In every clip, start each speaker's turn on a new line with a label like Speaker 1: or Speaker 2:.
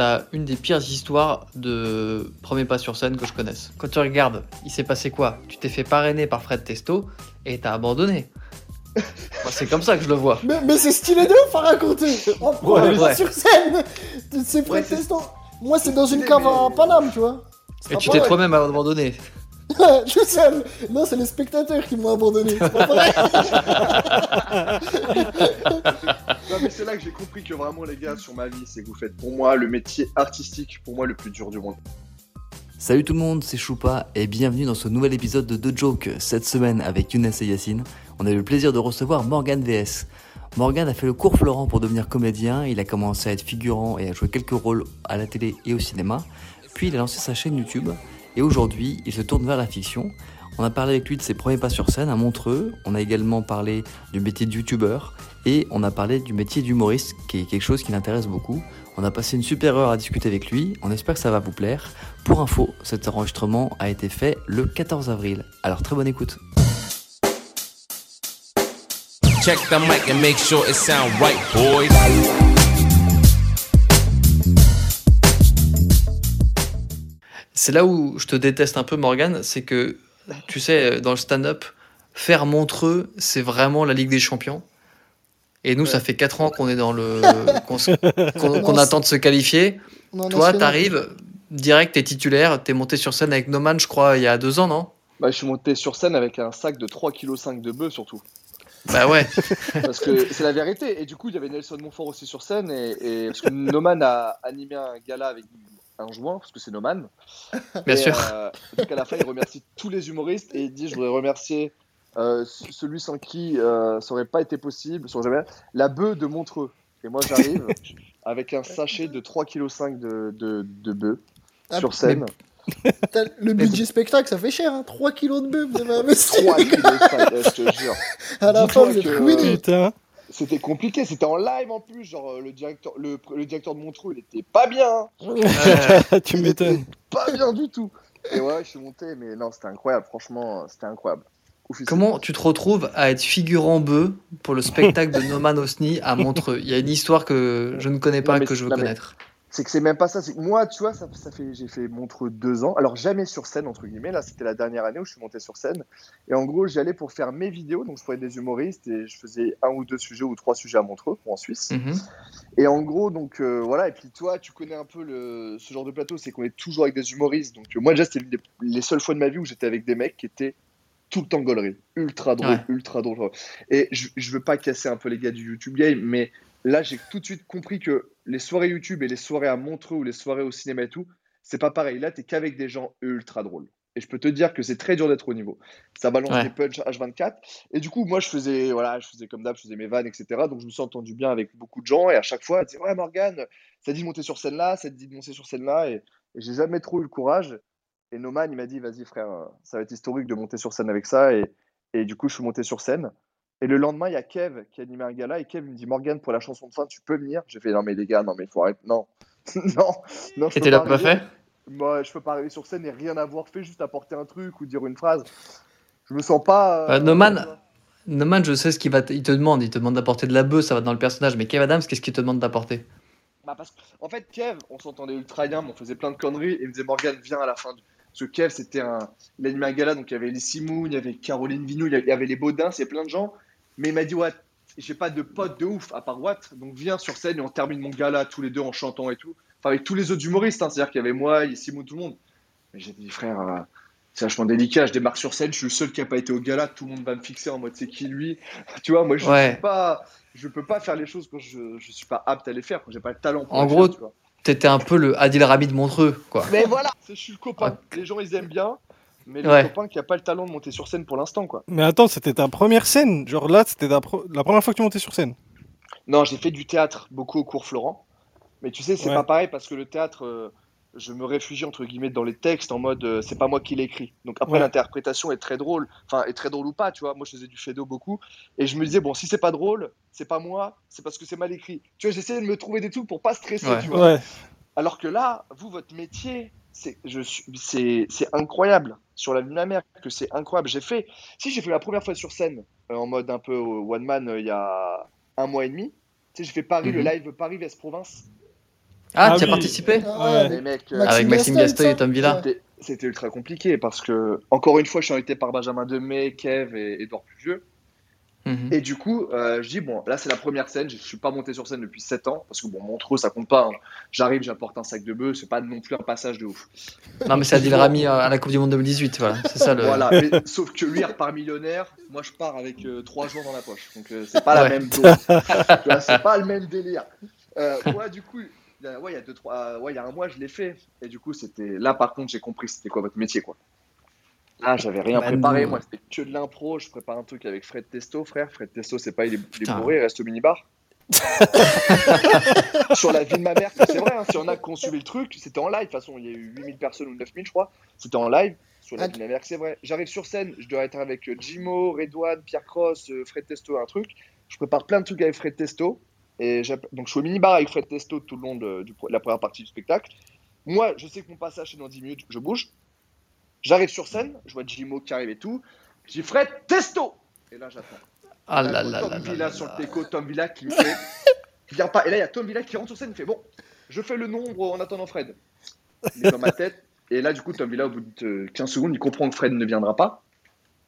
Speaker 1: t'as une des pires histoires de premier pas sur scène que je connaisse. Quand tu regardes, il s'est passé quoi? Tu t'es fait parrainer par Fred Testo et t'as abandonné. C'est comme ça que je le vois.
Speaker 2: Mais, mais c'est stylé de ouf à raconter En
Speaker 1: Ouais,
Speaker 2: pas
Speaker 1: ouais.
Speaker 2: sur scène C'est
Speaker 3: Ouais, c'est-
Speaker 2: protestant Moi, c'est dans une cave
Speaker 3: mais-
Speaker 2: à Paname, tu vois.
Speaker 1: Et tu t'es toi-même abandonné.
Speaker 2: Tout seul Non, c'est les spectateurs qui m'ont abandonné. C'est pas vrai
Speaker 3: Non, mais c'est là que j'ai compris que vraiment, les gars, sur ma vie, c'est que vous faites pour moi le métier artistique, pour moi, le plus dur du monde.
Speaker 4: Salut tout le monde, c'est Choupa et bienvenue dans ce nouvel épisode de The Joke. Cette semaine avec Younes et Yacine, on a eu le plaisir de recevoir Morgan VS. Morgan a fait le cours Florent pour devenir comédien, il a commencé à être figurant et à jouer quelques rôles à la télé et au cinéma, puis il a lancé sa chaîne YouTube et aujourd'hui il se tourne vers la fiction. On a parlé avec lui de ses premiers pas sur scène à Montreux, on a également parlé du métier de youtubeur et on a parlé du métier d'humoriste qui est quelque chose qui l'intéresse beaucoup. On a passé une super heure à discuter avec lui, on espère que ça va vous plaire. Pour info, cet enregistrement a été fait le 14 avril. Alors très bonne écoute.
Speaker 5: Check the mic and make sure it sound right, boys.
Speaker 1: C'est là où je te déteste un peu, Morgan, c'est que, tu sais, dans le stand-up, faire Montreux, c'est vraiment la Ligue des Champions. Et nous, ça fait 4 ans qu'on est dans le. qu'on attend de se qualifier. Toi, t'arrives, direct, t'es titulaire, t'es monté sur scène avec Noman, je crois, il y a deux ans, non?
Speaker 3: Bah, je suis monté sur scène avec un sac de 3,5 kg de bœuf, surtout.
Speaker 1: Bah ouais.
Speaker 3: Parce que c'est la vérité. Et du coup, il y avait Nelson Montfort aussi sur scène. Et, et- parce que Noman a animé un gala avec un joint, parce que c'est Noman.
Speaker 1: Bien
Speaker 3: Et,
Speaker 1: sûr.
Speaker 3: euh, donc à la fin, il remercie tous les humoristes et il dit Je voudrais remercier euh, celui sans qui euh, ça aurait pas été possible, sans jamais, la bœuf de Montreux. Et moi, j'arrive avec un sachet de 3,5 kg de, de, de bœuf
Speaker 2: Ah,
Speaker 3: sur scène.
Speaker 2: Le budget spectacle, ça fait cher, hein 3 kilos de bœuf, vous avez investi
Speaker 3: 3,5 kg, je te jure.
Speaker 2: À la fin, vous êtes ruinés
Speaker 6: Putain.
Speaker 3: C'était compliqué, c'était en live en plus. Genre, euh, le directeur, le, le directeur de Montreux, il était pas bien. hein.
Speaker 1: Euh,
Speaker 6: tu m'étonnes.
Speaker 3: Pas bien du tout. Et ouais, je suis monté, mais non, c'était incroyable. Franchement, c'était incroyable.
Speaker 1: Comment tu te retrouves à être figurant bœuf pour le spectacle de Noman Osni à Montreux? Il y a une histoire que je ne connais pas,
Speaker 3: Non, mais
Speaker 1: que je veux
Speaker 3: non, mais-
Speaker 1: connaître.
Speaker 3: C'est que c'est même pas ça. Moi, tu vois, ça, ça fait, j'ai fait Montreux deux ans. Alors jamais sur scène entre guillemets. Là, c'était la dernière année où je suis monté sur scène. Et en gros, j'y allais pour faire mes vidéos. Donc, je prenais des humoristes et je faisais un ou deux sujets ou trois sujets à Montreux en Suisse.
Speaker 1: Mhm.
Speaker 3: Et en gros, donc euh, voilà. Et puis toi, tu connais un peu le, ce genre de plateau, c'est qu'on est toujours avec des humoristes. Donc euh, moi, déjà, c'était les, les seules fois de ma vie où j'étais avec des mecs qui étaient tout le temps gaulerie, ultra drôle,
Speaker 1: Ouais.
Speaker 3: ultra drôle. Et je, je veux pas casser un peu les gars du YouTube game, mais là, j'ai tout de suite compris que les soirées YouTube et les soirées à Montreux ou les soirées au cinéma et tout, c'est pas pareil. Là, t'es qu'avec des gens ultra drôles. Et je peux te dire que c'est très dur d'être au niveau. Ça balance
Speaker 1: Ouais.
Speaker 3: des punch H24. Et du coup, moi, je faisais, voilà, je faisais comme d'hab, je faisais mes vannes, etc. Donc, je me suis entendu bien avec beaucoup de gens. Et à chaque fois, elle disait, ouais, Morgane, ça dit de monter sur scène là, ça te dit de monter sur scène là. Et, et j'ai jamais trop eu le courage. Et Noman, il m'a dit, vas-y, frère, ça va être historique de monter sur scène avec ça. Et, et du coup, je suis monté sur scène. Et le lendemain, il y a Kev qui animait un gala. Et Kev me dit, Morgane, pour la chanson de fin, tu peux venir? J'ai fait, non, mais les gars, non, mais il faut arrêter. Non, non, non. je
Speaker 1: Et t'es là pas fait?
Speaker 3: Moi, je peux pas arriver sur scène et rien avoir fait, juste apporter un truc ou dire une phrase. Je me sens pas. euh,
Speaker 1: Bah, Noman- Noman, je sais ce qu'il va te... il te demande. Il te demande d'apporter de la bœuf, ça va dans le personnage. Mais Kev Adams, qu'est-ce qu'il te demande d'apporter?
Speaker 3: Bah, parce qu'en fait, Kev, on s'entendait ultra bien, mais on faisait plein de conneries. Et il me disait, Morgane, viens à la fin. du- Parce que Kev, c'était un. Il animait un gala, donc il y avait les Simoun, il y avait Caroline Vigneault, il y avait- les Baudins, il y a plein de gens. Mais il m'a dit, ouais, j'ai pas de pote de ouf à part Watt, donc viens sur scène et on termine mon gala tous les deux en chantant et tout. Enfin, avec tous les autres humoristes, hein, c'est-à-dire qu'il y avait moi, il y a Simoun, tout le monde. Mais j'ai dit, frère, euh, c'est vachement délicat, je démarre sur scène, je suis le seul qui a pas été au gala, tout le monde va me fixer en mode c'est qui lui? Tu vois, moi je
Speaker 1: Ouais.
Speaker 3: suis pas. Je peux pas faire les choses quand je, je suis pas apte à les faire, quand j'ai pas le talent pour
Speaker 1: En
Speaker 3: les
Speaker 1: gros,
Speaker 3: tu vois.
Speaker 1: T'étais un peu le Adil Rami de Montreux, quoi.
Speaker 3: Mais voilà, je suis le copain. Les gens ils aiment bien, mais le
Speaker 1: Ouais.
Speaker 3: copain qui a pas le talent de monter sur scène pour l'instant, quoi.
Speaker 6: Mais attends, c'était ta première scène. Genre là, c'était pro- la première fois que tu montais sur scène.
Speaker 3: Non, j'ai fait du théâtre beaucoup au cours Florent. Mais tu sais, c'est
Speaker 6: Ouais.
Speaker 3: pas pareil parce que le théâtre, euh, je me réfugie entre guillemets dans les textes en mode euh, c'est pas moi qui l'ai écrit. Donc après,
Speaker 6: Ouais.
Speaker 3: l'interprétation est très drôle. Enfin, est très drôle ou pas, tu vois. Moi, je faisais du Fedo beaucoup. Et je me disais, bon, si c'est pas drôle, c'est pas moi, c'est parce que c'est mal écrit. Tu vois, j'essayais de me trouver des trucs pour pas stresser,
Speaker 1: Ouais.
Speaker 3: tu vois.
Speaker 6: Ouais.
Speaker 3: Alors que là, vous, votre métier, c'est je suis- c'est c'est incroyable. Sur la vie de ma mère, que c'est incroyable. J'ai fait, si j'ai fait la première fois sur scène, euh, en mode un peu one man, euh, il y a un mois et demi. Tu sais, j'ai fait Paris, le
Speaker 1: Mhm.
Speaker 3: live Paris Vest Province.
Speaker 1: Ah,
Speaker 6: Ah
Speaker 1: tu as participé
Speaker 2: Ah,
Speaker 6: Ouais.
Speaker 3: Les mecs, euh,
Speaker 2: Maxime
Speaker 1: Avec Maxime
Speaker 2: Gaston,
Speaker 1: et Tom Villa.
Speaker 3: C'était- ultra compliqué parce que, encore une fois, je suis invité par Benjamin Demey, Kev et Edouard Pluvieux.
Speaker 1: Mhm.
Speaker 3: Et du coup, euh, je dis, bon, là, c'est la première scène. Je suis pas monté sur scène depuis 7 ans parce que, bon, Montreux, ça compte pas. hein. J'arrive, j'apporte un sac de bœuf. C'est pas non plus un passage de ouf.
Speaker 1: Non, mais c'est Adil Rami euh, à la Coupe du Monde 2018, voilà. C'est ça le.
Speaker 3: Voilà. Mais, sauf que lui, il repart millionnaire. Moi, je pars avec 3 jours dans la poche. Donc, euh, c'est pas la même dose. C'est pas le même délire. Euh, moi, du coup, il y a- ouais, il y a deux, trois, euh, ouais, il y a un mois, je l'ai fait. Et du coup, c'était là, par contre, j'ai compris c'était quoi votre métier, quoi. Là, j'avais rien
Speaker 1: Bah,
Speaker 3: préparé. Moi, c'était que de l'impro. Je prépare un truc avec Fred Testo, frère. Fred Testo, c'est pas, il est, il est bourré, il reste au minibar. sur la vie de ma mère, c'est vrai. Hein, S'il y en a suivi le truc, c'était en live. De toute façon, il y a eu 8000 personnes ou 9000, je crois. C'était en live. Sur la
Speaker 2: Ah,
Speaker 3: vie de ma mère, c'est vrai. J'arrive sur scène, je dois être avec euh, Jimo, Redouane, Pierre Cross, euh, Fred Testo, un truc. Je prépare plein de trucs avec Fred Testo. Et donc, je suis au minibar avec Fred Testo tout le long de du- la première partie du spectacle. Moi, je sais que mon passage est dans 10 minutes, je bouge. J'arrive sur scène, je vois Jimo qui arrive et tout. Je dis Fred Testo Et là, j'attends.
Speaker 1: Ah
Speaker 3: Là,
Speaker 1: là
Speaker 3: Tom Villa sur le teco, Tom Villa qui me fait. Viens pas. Et là, il y a Tom Villa qui rentre sur scène, il fait Bon, je fais le nombre en attendant Fred. Il est dans ma tête. Et là, du coup, Tom Villa, au bout de euh, 15 secondes, il comprend que Fred ne viendra pas.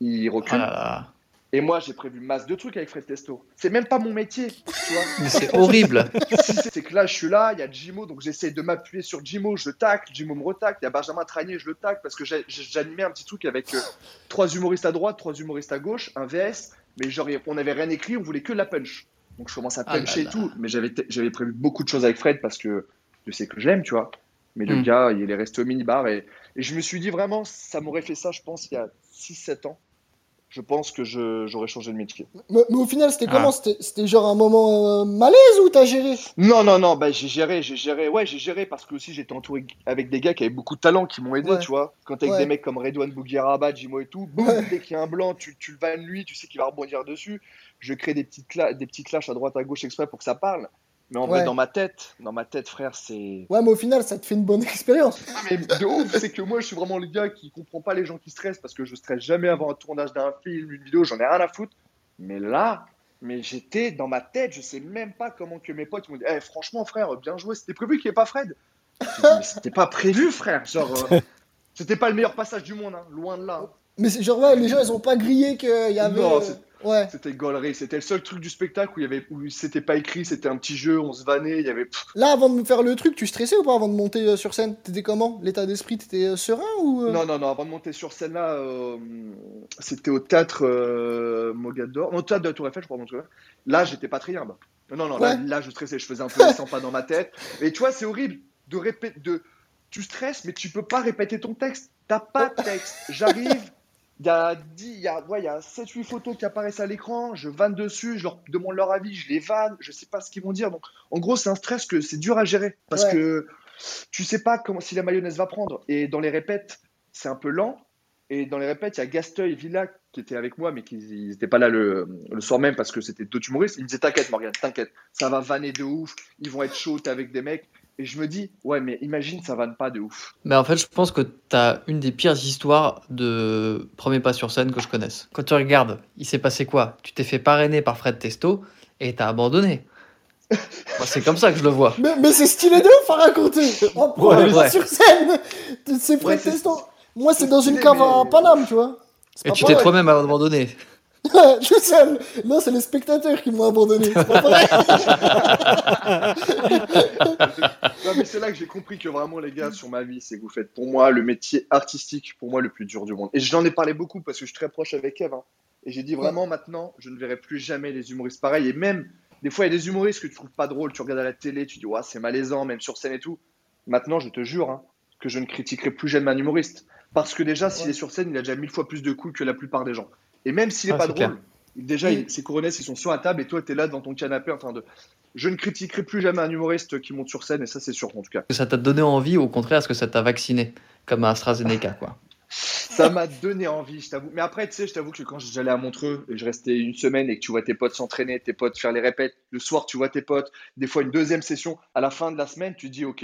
Speaker 3: Il
Speaker 1: Ah
Speaker 3: recule.
Speaker 1: là là.
Speaker 3: Et moi, j'ai prévu masse de trucs avec Fred Testo. C'est même pas mon métier, tu vois.
Speaker 1: Mais c'est horrible.
Speaker 3: C'est que là, je suis là, il y a Jimo, donc j'essaie de m'appuyer sur Jimo, je le tacle, Jimo me retacle, il y a Benjamin Tranier, je le tacle, parce que j'animais un petit truc avec euh, trois humoristes à droite, trois humoristes à gauche, un VS, mais genre, on n'avait rien écrit, on voulait que de la punch. Donc je commence à
Speaker 1: Ah là
Speaker 3: puncher
Speaker 1: là.
Speaker 3: et tout, mais j'avais j'avais prévu beaucoup de choses avec Fred, parce que je sais que je l'aime, tu vois. Mais le
Speaker 1: Hmm.
Speaker 3: gars, il est resté au minibar, et, et je me suis dit vraiment, ça m'aurait fait ça, je pense, il y a 6-7 ans. Je pense que j'aurais changé de métier.
Speaker 2: Mais, mais au final, c'était
Speaker 1: Ah.
Speaker 2: comment? C'était genre un moment euh, malaise ou t'as géré?
Speaker 3: Non, non, non, bah, j'ai géré, j'ai géré, ouais, j'ai géré parce que aussi j'étais entouré avec des gars qui avaient beaucoup de talent, qui m'ont aidé,
Speaker 2: Ouais.
Speaker 3: tu vois. Quand t'es avec
Speaker 2: Ouais.
Speaker 3: des mecs comme Redouane Bougueraba, Jimo et tout, boum,
Speaker 2: Ouais.
Speaker 3: dès qu'il y a un blanc, tu, tu le vannes lui, tu sais qu'il va rebondir dessus. Je crée des petites, des petits clashs à droite à gauche exprès pour que ça parle. Mais en vrai, dans ma tête, dans ma tête, frère, c'est.
Speaker 2: Ouais, mais au final, ça te fait une bonne expérience.
Speaker 3: Ah, mais de ouf, c'est que moi, je suis vraiment le gars qui comprend pas les gens qui stressent parce que je stresse jamais avant un tournage d'un film, une vidéo, j'en ai rien à foutre. Mais là, mais j'étais dans ma tête, je sais même pas comment que mes potes m'ont dit, Eh, franchement, frère, bien joué, c'était prévu qu'il n'y ait pas Fred? Dit, mais c'était pas prévu, frère. Genre, euh, c'était pas le meilleur passage du monde, hein, loin de là.
Speaker 2: Mais c'est genre, ouais, les gens, ils ont pas grillé qu'il y avait.
Speaker 3: Non, c'est-
Speaker 2: Ouais.
Speaker 3: C'était gaulerie, c'était le seul truc du spectacle où il y avait, où c'était pas écrit, c'était un petit jeu, on se vannait, il y avait.
Speaker 2: Là, avant de me faire le truc, tu stressais ou pas avant de monter euh, sur scène? T'étais comment? L'état d'esprit, t'étais euh, serein ou euh?
Speaker 3: Non, non, non, avant de monter sur scène là, euh, c'était au théâtre Mogador, au théâtre de la Tour Eiffel, je crois, mon truc. Là, j'étais pas très humble. Non, non, là,
Speaker 2: Ouais.
Speaker 3: là, je stressais, je faisais un peu les 100 pas dans ma tête. Et tu vois, c'est horrible de répéter, de, tu stresses, mais tu peux pas répéter ton texte. T'as pas de texte. J'arrive, il y a 10, il y a, ouais, y a 7-8 photos qui apparaissent à l'écran, je vanne dessus, je leur demande leur avis, je les vanne, je sais pas ce qu'ils vont dire. Donc, en gros, c'est un stress que c'est dur à gérer parce
Speaker 2: Ouais.
Speaker 3: que tu sais pas comment, si la mayonnaise va prendre. Et dans les répètes, c'est un peu lent. Et dans les répètes, il y a Gasteuil et Villa qui étaient avec moi, mais qui n'étaient pas là le, le soir même parce que c'était d'autres humoristes. Ils me disaient T'inquiète, Morgane, t'inquiète, ça va vanner de ouf. Ils vont être chauds, t'es avec des mecs. Et je me dis Ouais, mais imagine, ça vanne pas de ouf.
Speaker 1: Mais en fait, je pense que tu as une des pires histoires de premier pas sur scène que je connaisse. Quand tu regardes, il s'est passé quoi? Tu t'es fait parrainer par Fred Testo et t'as abandonné. Moi, c'est comme ça que je le vois.
Speaker 2: Mais, mais c'est stylé de ouf à raconter En premier
Speaker 1: Ouais,
Speaker 2: pas
Speaker 1: ouais.
Speaker 2: sur scène C'est Fred
Speaker 3: Ouais,
Speaker 2: Testo Moi, c'est dans une cave
Speaker 3: mais-
Speaker 2: à Paname, tu vois.
Speaker 1: Et tu t'es toi-même abandonné.
Speaker 2: Tout seul Non, c'est les spectateurs qui m'ont abandonné. C'est pas.
Speaker 3: Non, mais c'est là que j'ai compris que vraiment, les gars, sur ma vie, c'est que vous faites pour moi le métier artistique, pour moi, le plus dur du monde. Et j'en ai parlé beaucoup parce que je suis très proche avec Kev. hein. Et j'ai dit vraiment, maintenant, je ne verrai plus jamais les humoristes pareils. Et même, des fois, il y a des humoristes que tu trouves pas drôles, tu regardes à la télé, tu dis, ouais, c'est malaisant, même sur scène et tout. Maintenant, je te jure hein, que je ne critiquerai plus jamais un humoriste. Parce que déjà, s'il
Speaker 2: Ouais.
Speaker 3: est sur scène, il a déjà mille fois plus de couilles que la plupart des gens. Et même s'il est
Speaker 1: Ah,
Speaker 3: pas
Speaker 1: clair.
Speaker 3: drôle, déjà,
Speaker 2: Oui.
Speaker 3: il- ses coronesses, ils sont sur la table et toi, tu es là dans ton canapé en train de. Je ne critiquerai plus jamais un humoriste qui monte sur scène, et ça, c'est sûr, en tout cas.
Speaker 1: Que ça t'a donné envie, au contraire, est-ce que ça t'a vacciné Comme à AstraZeneca, quoi?
Speaker 3: Ça m'a donné envie, je t'avoue. Mais après, tu sais, je t'avoue que quand j'allais à Montreux et je restais une semaine et que tu vois tes potes s'entraîner, tes potes faire les répètes, le soir, tu vois tes potes, des fois une deuxième session, à la fin de la semaine, tu dis, OK,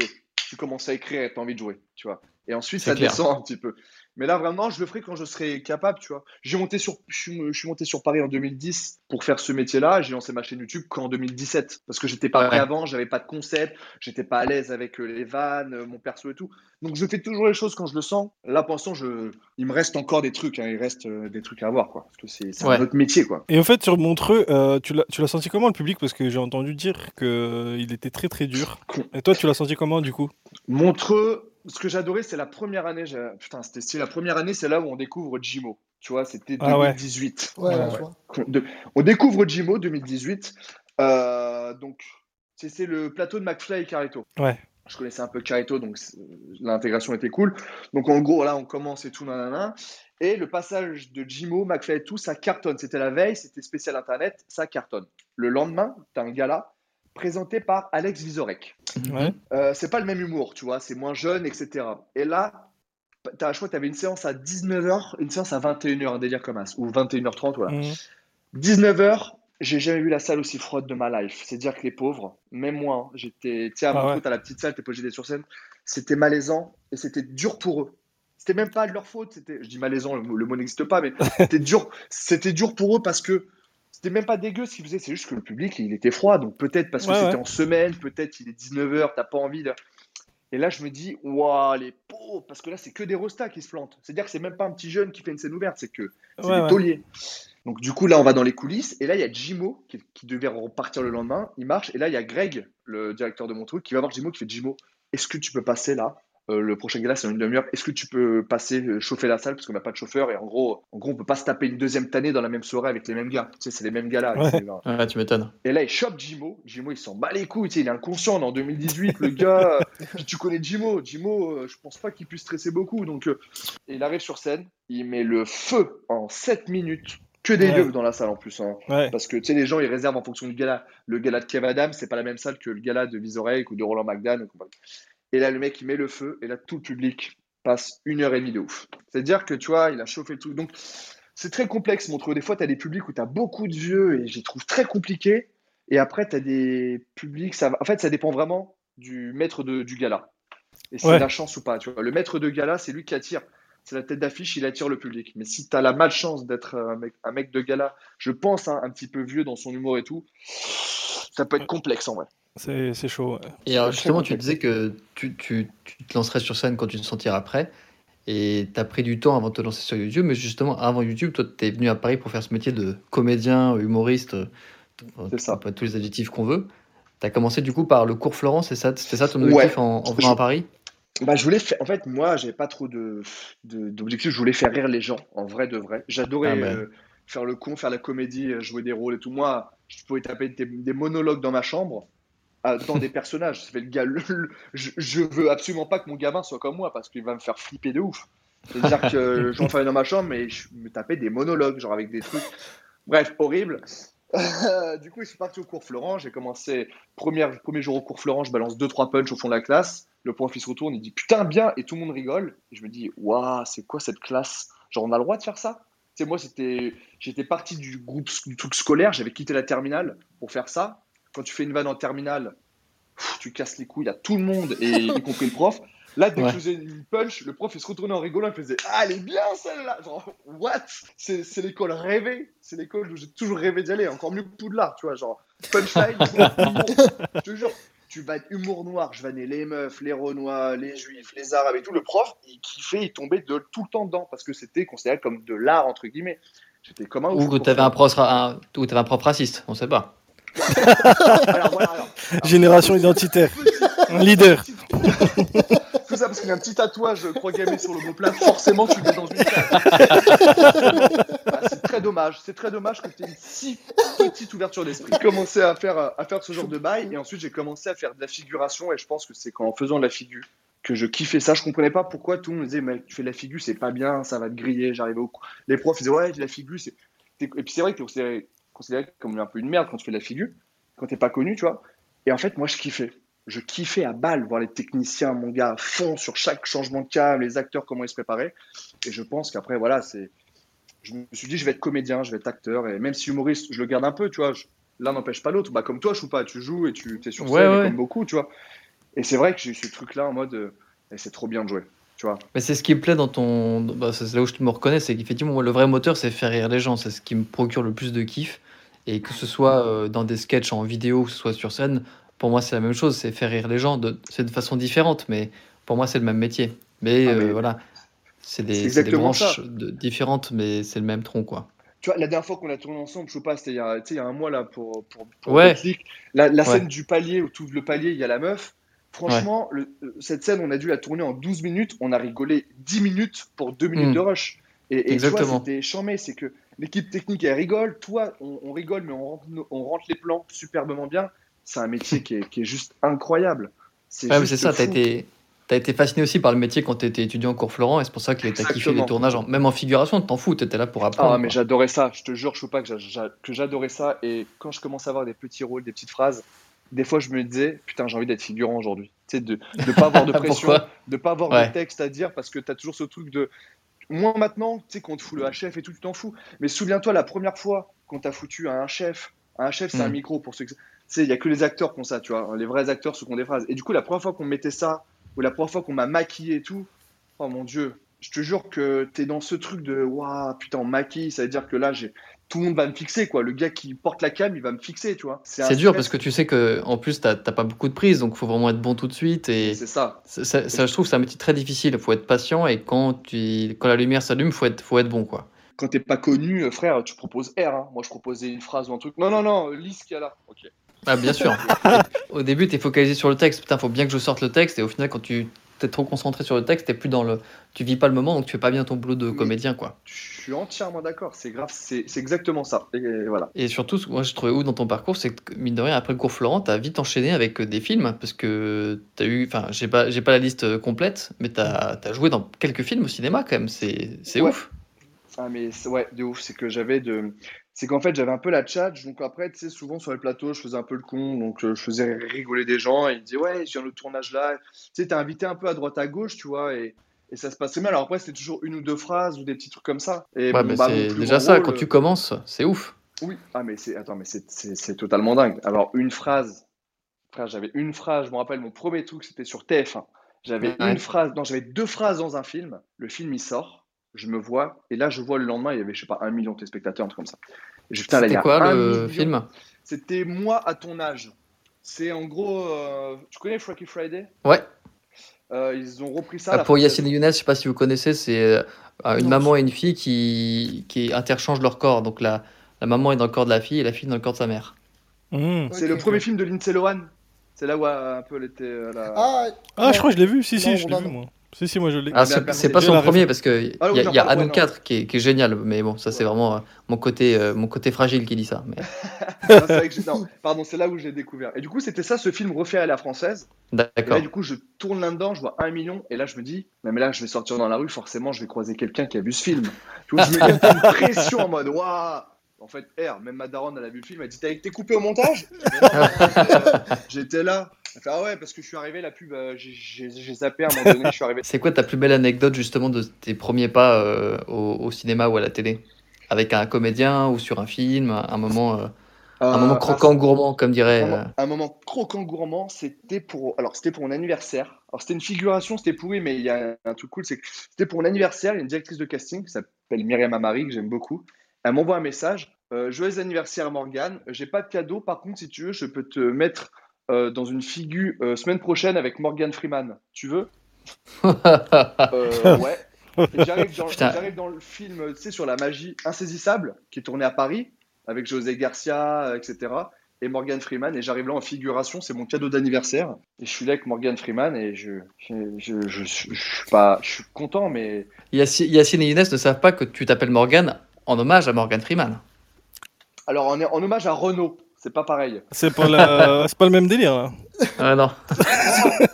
Speaker 3: tu commences à écrire et tu as envie de jouer, tu vois. Et ensuite, ça
Speaker 1: clair.
Speaker 3: descend un petit peu. Mais là, vraiment, je le ferai quand je serai capable, tu vois. J'ai monté sur, je suis, monté sur Paris en 2010 pour faire ce métier-là. J'ai lancé ma chaîne YouTube qu'en 2017 parce que j'étais pas
Speaker 1: Ouais.
Speaker 3: prêt avant, j'avais pas de concept, j'étais pas à l'aise avec euh, les vannes, euh, mon perso et tout. Donc, je fais toujours les choses quand je le sens. Là, pour l'instant, je... il me reste encore des trucs, hein. il reste euh, des trucs à voir, quoi. Parce que c'est
Speaker 1: Ouais.
Speaker 3: un autre métier, quoi.
Speaker 6: Et en fait, sur Montreux, euh, tu l'as tu l'as senti comment le public? Parce que j'ai entendu dire qu'il était très très dur. Et toi, tu l'as senti comment du coup?
Speaker 3: Montreux, ce que j'adorais, c'est la première année. Putain, c'était c'est la première année, c'est là où on découvre Jimo. Tu vois, c'était
Speaker 6: Ah ouais.
Speaker 3: 2018.
Speaker 2: Ouais,
Speaker 6: Ouais,
Speaker 2: ouais,
Speaker 6: ouais.
Speaker 2: je vois.
Speaker 3: De- On découvre Jimo 2018. Euh, donc, c'est le plateau de McFly et Carito.
Speaker 6: Ouais.
Speaker 3: Je connaissais un peu Carito, donc l'intégration était cool. Donc, en gros, là, on commence et tout, nanana. Et le passage de Jimo, McFly et tout, ça cartonne. C'était la veille, c'était spécial Internet, ça cartonne. Le lendemain, t'as un gala présenté par Alex Vizorek.
Speaker 6: Ouais.
Speaker 3: Euh, c'est pas le même humour, tu vois, c'est moins jeune, etc. Et là, t'as, je crois que tu avais une séance à 19h, une séance à 21h, un délire comme as, ou 21h30, voilà.
Speaker 6: Mhm.
Speaker 3: 19h, j'ai jamais vu la salle aussi froide de ma life. C'est dire que les pauvres, même moi, hein, j'étais, tu sais, à
Speaker 6: Ah ouais.
Speaker 3: t'as la petite salle, t'es posé sur scène, c'était malaisant et c'était dur pour eux. C'était même pas de leur faute, c'était, je dis malaisant, le, mot- le mot n'existe pas, mais c'était dur, c'était dur pour eux parce que c'était même pas dégueu ce qu'ils faisaient, c'est juste que le public, il était froid, donc peut-être parce que
Speaker 6: Ouais,
Speaker 3: c'était
Speaker 6: ouais.
Speaker 3: en semaine, peut-être il est 19h, t'as pas envie de. Et là, je me dis, waouh, les pauvres, parce que là, c'est que des rostas qui se plantent. C'est-à-dire que c'est même pas un petit jeune qui fait une scène ouverte, c'est que c'est
Speaker 6: Ouais,
Speaker 3: des tauliers. Donc, du coup, là, on va dans les coulisses, et là, il y a Jimo qui, qui devait repartir le lendemain. Il marche, et là, il y a Greg, le directeur de mon truc, qui va voir Jimo, qui fait Jimo, est-ce que tu peux passer là? Euh, Le prochain gala, c'est dans une demi-heure. Est-ce que tu peux passer, euh, chauffer la salle, parce qu'on n'a pas de chauffeur, et en gros, en gros, on peut pas se taper une deuxième tannée dans la même soirée avec les mêmes gars. Tu sais, c'est les mêmes gars là.
Speaker 6: Ouais.
Speaker 1: Ouais, tu m'étonnes.
Speaker 3: et là, il chope Jimo. Jimo, il s'en bat les couilles. tu sais, il est inconscient. On est en 2018, le gars. Puis tu connais Jimo. Jimo, euh, je pense pas qu'il puisse stresser beaucoup. Donc, euh, et il arrive sur scène. Il met le feu en 7 minutes. Que des
Speaker 6: Ouais.
Speaker 3: dans la salle en plus. hein.
Speaker 6: Ouais.
Speaker 3: Parce que tu sais, les gens, ils réservent en fonction du gala. Le gala de Kev Adams, c'est pas la même salle que le gala de Vizorek ou de Roland McDan. Et là, le mec, il met le feu. Et là, tout le public passe une heure et demie de ouf. C'est-à-dire que, tu vois, il a chauffé le truc. Donc, c'est très complexe, Montreux. Des fois, tu as des publics où tu as beaucoup de vieux et je les trouve très compliqués. Et après, tu as des publics. Ça. En fait, ça dépend vraiment du maître de- du gala. Et c'est
Speaker 6: Ouais.
Speaker 3: la chance ou pas. Tu vois. Le maître de gala, c'est lui qui attire. C'est la tête d'affiche, il attire le public. Mais si tu as la malchance d'être un mec, un mec de gala, je pense, hein, un petit peu vieux dans son humour et tout, ça peut être complexe en vrai.
Speaker 6: C'est c'est chaud. ouais.
Speaker 1: Et alors, justement, tu disais que tu, tu, tu te lancerais sur scène quand tu te sentiras prêt. Et tu as pris du temps avant de te lancer sur YouTube. Mais justement, avant YouTube, toi, tu es venu à Paris pour faire ce métier de comédien, humoriste,
Speaker 3: C'est ça.
Speaker 1: pas tous les adjectifs qu'on veut. Tu as commencé du coup par le cours Florent, c'est ça, c'était ça ton objectif
Speaker 3: Ouais.
Speaker 1: en, en venant
Speaker 3: Je-
Speaker 1: à Paris?
Speaker 3: Bah, je voulais faire... En fait, moi, j'avais pas trop de de- d'objectifs. Je voulais faire rire les gens, en vrai de vrai. J'adorais
Speaker 1: Ah
Speaker 3: euh, faire le con, faire la comédie, euh, jouer des rôles et tout. Moi, je pouvais taper des, des monologues dans ma chambre, dans des personnages. Ça fait le gars. le- le- je, je veux absolument pas que mon gamin soit comme moi parce qu'il va me faire flipper de ouf. C'est-à-dire que j'en fais dans ma chambre, mais je me tapais des monologues, genre avec des trucs. Bref, horrible. du coup, je suis parti au cours Florent. J'ai commencé, premier, premier jour au cours Florent, je balance 2-3 punch au fond de la classe. Le prof il se retourne, il dit putain, bien, et tout le monde rigole. Et je me dis, waouh, c'est quoi cette classe? Genre, on a le droit de faire ça? Tu sais, moi, c'était, j'étais parti du groupe, du truc scolaire, j'avais quitté la terminale pour faire ça. Quand tu fais une vanne en terminale, tu casses les couilles à tout le monde, et y compris le prof. Là, dès
Speaker 1: Ouais.
Speaker 3: que je faisais une punch, le prof il se retournait en rigolant, il faisait Ah, elle est bien celle-là Genre, what? C'est l'école rêvée, c'est l'école où j'ai toujours rêvé d'y aller, encore mieux que Poudlard, tu vois, genre, punchline, humour. je te jure, tu vas être humour noir, je vannais les meufs, les renois, les juifs, les arabes et tout. Le prof, il kiffait, il tombait de, tout le temps dedans parce que c'était considéré comme de l'art, entre guillemets. J'étais comme un.
Speaker 1: Ou que tu avais un, prof ra- un, ou t'avais un prof raciste, on sait pas.
Speaker 3: Alors, voilà, alors.
Speaker 6: Génération identitaire. Leader.
Speaker 3: Tout ça parce qu'il y a un petit tatouage croix gammée sur l'omoplate, forcément tu le mets dans une. Ah, c'est très dommage, c'est très dommage que tu aies une si petite ouverture d'esprit. J'ai commencé à faire, à faire ce genre de bail et ensuite j'ai commencé à faire de la figuration et je pense que c'est qu'en faisant de la figure que je kiffais ça. Je comprenais pas pourquoi tout le monde me disait mais tu fais de la figure, c'est pas bien, ça va te griller. J'arrivais au Les profs ils disaient ouais, de la figure, c'est. Et puis c'est vrai que considéré, comme un peu une merde quand tu fais de la figure, quand t'es pas connu, tu vois. Et en fait, moi je kiffais je kiffais à balle voir les techniciens, mon gars, à fond sur chaque changement de cam, les acteurs, comment ils se préparaient. Et je pense qu'après, voilà, c'est. Je me suis dit, je vais être comédien, je vais être acteur. Et même si humoriste, je le garde un peu, tu vois. je- L'un n'empêche pas l'autre. Bah, comme toi, je pas, tu joues et tu es sur scène,
Speaker 1: Ouais, ouais.
Speaker 3: comme beaucoup, tu vois. Et c'est vrai que j'ai eu ce truc-là en mode, euh, c'est trop bien de jouer. Tu vois.
Speaker 1: Mais c'est ce qui me plaît dans ton. bah, c'est là où je me reconnais, c'est qu'effectivement, moi, le vrai moteur, c'est faire rire les gens. C'est ce qui me procure le plus de kiff. Et que ce soit euh, dans des sketchs en vidéo, que ce soit sur scène, pour moi, c'est la même chose. C'est faire rire les gens. De... C'est de façon différente, mais pour moi, c'est le même métier. Mais,
Speaker 3: Ah,
Speaker 1: euh, voilà. C'est des, branches de- différentes, mais c'est le même tronc, quoi.
Speaker 3: Tu vois, la dernière fois qu'on a tourné ensemble, je sais pas, c'était il, y a- tu sais, il y a un mois là pour, pour, pour
Speaker 1: Ouais.
Speaker 3: La,
Speaker 1: Ouais.
Speaker 3: scène du palier où tu ouvres le palier, il y a la meuf. Franchement, le- euh, cette scène, on a dû la tourner en 12 minutes. On a rigolé 10 minutes pour 2 minutes
Speaker 1: Mm.
Speaker 3: de rush. Et, et tu vois, c'était chambé. C'est que l'équipe technique, elle rigole. Toi, on, on rigole, mais on rentre, nos- on rentre les plans superbement bien. C'est un métier qui est, qui est juste incroyable. C'est
Speaker 1: Ouais, ça, t'as été, t'as été fasciné aussi par le métier quand t'étais étudiant au cours Florent, et c'est pour ça que t'as kiffé les tournages, en- même en figuration, t'en fous, t'étais là pour apprendre.
Speaker 3: Ah, mais j'adorais ça, je te jure, je sais pas que j'adorais ça. Et quand je commence à avoir des petits rôles, des petites phrases, des fois je me disais, putain, j'ai envie d'être figurant aujourd'hui. Tu sais, de ne pas avoir de pression, de pas avoir
Speaker 1: Ouais.
Speaker 3: de texte à dire parce que tu as toujours ce truc de. Moi maintenant, tu sais, qu'on te fout le HF et tout, tu t'en fous. Mais souviens-toi, la première fois qu'on t'a foutu à un chef, un chef, c'est un
Speaker 1: Mm.
Speaker 3: micro pour ceux que. Tu sais, il y a que les acteurs qui ont ça, tu vois. Les vrais acteurs, ceux qui ont des phrases. Et du coup, la première fois qu'on mettait ça, ou la première fois qu'on m'a maquillé et tout, oh mon dieu, je te jure que t'es dans ce truc de waouh, putain, on maquille, ça veut dire que là, j'ai tout le monde va me fixer, quoi. Le gars qui porte la cam, il va me fixer, tu vois.
Speaker 1: C'est dur parce que tu sais que en plus t'as pas beaucoup de prises, donc faut vraiment être bon tout de suite. Et
Speaker 3: C'est ça.
Speaker 1: ça, ça- ça, je trouve que c'est un métier très difficile. Il faut être patient et quand, tu, quand la lumière s'allume, faut être, faut être bon quoi.
Speaker 3: Quand t'es pas connu, euh, frère, tu proposes R. hein. Moi, je proposais une phrase ou un truc. Non, non, non, lis ce qu'il y a là. Ok.
Speaker 1: Ah bien sûr. Au début t'es focalisé sur le texte. Putain, faut bien que je sorte le texte. Et au final, quand tu t'es trop concentré sur le texte, t'es plus dans le, tu vis pas le moment, donc tu fais pas bien ton boulot de comédien quoi.
Speaker 3: Je suis entièrement d'accord. C'est grave. C'est exactement ça. Et voilà.
Speaker 1: Et surtout, moi je trouvais ouf dans ton parcours, c'est que mine de rien, après le cours Florent, t'as vite enchaîné avec euh, des films parce que t'as eu, enfin, j'ai pas, j'ai pas la liste euh, complète, mais t'as as joué dans quelques films au cinéma quand même. C'est,
Speaker 3: Ouais.
Speaker 1: ouf.
Speaker 3: Ah, mais ouais, de ouf. C'est que j'avais de. C'est qu'en fait, j'avais un peu la tchatch. Donc après, tu sais, souvent sur les plateaux, je faisais un peu le con. Donc euh, je faisais rigoler des gens. Et ils me disaient, ouais, je viens le tournage là. Tu sais, t'es invité un peu à droite à gauche, tu vois. Et, et ça se passait bien. Alors après, c'était toujours une ou deux phrases ou des petits trucs comme ça. Et
Speaker 1: Ouais,
Speaker 3: bon, bah,
Speaker 1: c'est déjà ça.
Speaker 3: rôle,
Speaker 1: Quand tu commences, c'est ouf.
Speaker 3: Oui, ah mais c'est attends mais c'est totalement dingue. Alors une phrase, frère, j'avais une phrase, je me rappelle mon premier truc c'était sur TF1. J'avais
Speaker 1: Ouais.
Speaker 3: une phrase, non, j'avais deux phrases dans un film. Le film il sort, je me vois et là je vois le lendemain il y avait je sais pas un million de téléspectateurs un truc comme ça.
Speaker 1: C'était
Speaker 3: a
Speaker 1: quoi le
Speaker 3: million.
Speaker 1: film
Speaker 3: C'était moi à ton âge. C'est en gros, euh, tu connais Freaky Friday?
Speaker 1: Ouais.
Speaker 3: Euh, ils ont repris ça.
Speaker 1: Ah,
Speaker 3: la
Speaker 1: pour. Yacine et Younes, je sais pas si vous connaissez, c'est euh, une
Speaker 3: Non,
Speaker 1: maman et une fille qui, qui interchangent leur corps. Donc la, la maman est dans le corps de la fille et la fille dans le corps de sa mère.
Speaker 6: Mmh.
Speaker 3: C'est le premier film de Lindsay Lohan. C'est là où un peu elle était. la-
Speaker 2: Ah,
Speaker 6: Ah, je crois que je l'ai vu. Si,
Speaker 2: Non,
Speaker 6: si, je l'ai vu, moi. Si, si, moi je l'ai.
Speaker 1: Ah, c'est pas son premier parce qu'il
Speaker 3: Ah
Speaker 1: y a, y a Anou
Speaker 3: non.
Speaker 1: 4 qui est, qui est génial, mais bon, ça c'est
Speaker 3: Ouais.
Speaker 1: vraiment euh, mon, côté, euh, mon côté fragile qui dit ça. Mais...
Speaker 3: Non, vrai que j'ai- non, pardon, c'est là où j'ai découvert. Et du coup, c'était ça, ce film refait à la française. Et là,
Speaker 1: D'accord.
Speaker 3: du coup, je tourne là-dedans, je vois un million, et là, je me dis, non, mais là, je vais sortir dans la rue, forcément, je vais croiser quelqu'un qui a vu ce film. Tu vois, je me mets une pression en mode, waouh! En fait, R, même ma daronne, elle a vu le film, elle dit, t'as été coupé au montage? Euh, J'étais là. Fait, ah ouais, parce que je suis arrivé, la pub, euh, j'ai- zappé à un moment donné, je suis arrivé.
Speaker 1: C'est quoi ta plus belle anecdote justement de tes premiers pas euh, au, au cinéma ou à la télé? Avec un comédien ou sur un film, un moment, euh, un
Speaker 3: Euh,
Speaker 1: moment croquant gourmand, comme dirait.
Speaker 3: Un, mo- un moment croquant gourmand, c'était pour, alors c'était pour mon anniversaire. Alors c'était une figuration, c'était pourri, mais il y a un truc cool, c'est que c'était pour mon anniversaire. Il y a une directrice de casting qui s'appelle Myriam Amari que j'aime beaucoup. Elle m'envoie un message. Joyeux anniversaire Morgane. J'ai pas de cadeau. Par contre, si tu veux, je peux te mettre euh, dans une figure euh, semaine prochaine avec Morgan Freeman. Tu veux Euh, Ouais. J'arrive dans, le film, tu sais, sur la magie insaisissable, qui est tourné à Paris, avec José Garcia, etc. Et Morgan Freeman. Et j'arrive là en figuration, c'est mon cadeau d'anniversaire. Et je suis là avec Morgan Freeman et je, je, je, je, suis- je suis pas, je suis content, mais
Speaker 1: Yacine et Younes ne savent pas que tu t'appelles Morgan en hommage à Morgan Freeman.
Speaker 3: alors est en hommage à Renault. C'est pas pareil.
Speaker 6: C'est pas, la... c'est pas le même délire. Là.
Speaker 1: Ah non.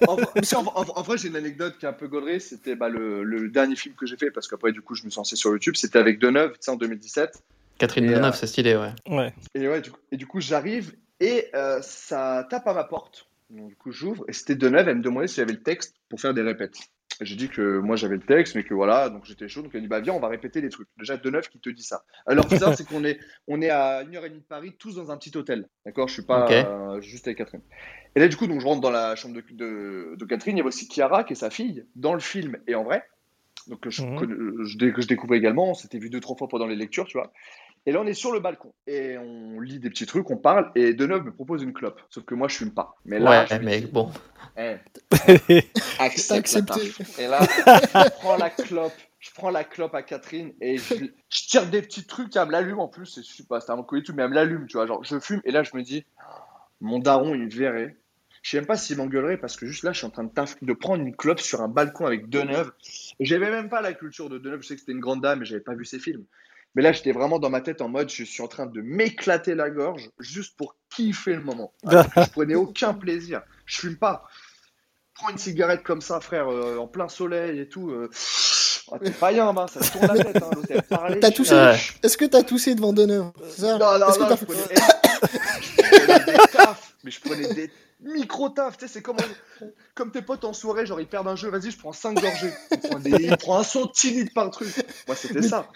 Speaker 3: En, mais si, en- en- en vrai, j'ai une anecdote qui est un peu gaulerie. C'était bah, le, le dernier film que j'ai fait, parce qu'après, du coup, je me suis lancé sur YouTube. C'était avec Deneuve, tu sais, en 2017.
Speaker 1: Catherine
Speaker 3: Et,
Speaker 1: Deneuve,
Speaker 3: euh,
Speaker 1: c'est stylé, ouais.
Speaker 6: Ouais.
Speaker 3: Et, ouais, du coup, et du coup, j'arrive et euh, ça tape à ma porte. Donc, du coup, j'ouvre et c'était Deneuve. Elle me demandait si j'avais le texte pour faire des répètes. J'ai dit que moi j'avais le texte, mais que voilà, donc j'étais chaud. Donc elle dit bah viens, on va répéter les trucs. Déjà Deneuve qui te dit ça. Alors ce c'est qu'on est, on est à une heure et demie de Paris, tous dans un petit hôtel. D'accord, je suis pas euh, juste avec Catherine. Et là du coup, donc je rentre dans la chambre de, de, de Catherine. Il y avait aussi Chiara qui est sa fille dans le film et en vrai. Donc que je,
Speaker 6: Mhm.
Speaker 3: connais- je, que je découvrais également. On s'était vu deux trois fois pendant les lectures, tu vois. Et là, on est sur le balcon et on lit des petits trucs, on parle. Et Deneuve me propose une clope. Sauf que moi, je fume pas. Mais là,
Speaker 1: Ouais,
Speaker 3: je
Speaker 1: mais
Speaker 3: dis,
Speaker 1: bon.
Speaker 3: Eh,
Speaker 2: T'as
Speaker 3: accepte. Et là, je prends la clope, je prends la clope à Catherine et je, je tire des petits trucs, elle me l'allume en plus, c'est- je sais pas, c'était un et tout, mais elle me l'allume, tu vois, genre je fume et là je me dis, mon daron il me verrait. Je sais même pas s'il m'engueulerait parce que juste là je suis en train de, taf- de prendre une clope sur un balcon avec Deneuve. J'avais même pas la culture de Deneuve, je sais que c'était une grande dame et j'avais pas vu ses films. Mais là j'étais vraiment dans ma tête en mode je suis en train de m'éclater la gorge juste pour kiffer le moment. Alors je prenais aucun plaisir. Je fume pas prends une cigarette comme ça, frère, euh, en plein soleil et tout. euh, ah, T'es païen, hein, ça te tourne la tête, hein, l'hôtel.
Speaker 2: T'as toussé
Speaker 1: Ouais.
Speaker 2: Est-ce que t'as toussé devant ça
Speaker 3: Non, non,
Speaker 2: Est-ce que
Speaker 3: non, je prenais, je prenais des tafs, mais je prenais des micro-tafs, tu sais, c'est comme, comme tes potes en soirée, genre ils perdent un jeu, vas-y, je prends 5 gorgées. Il prend, des, il prend un centilitre par truc. Moi, c'était ça.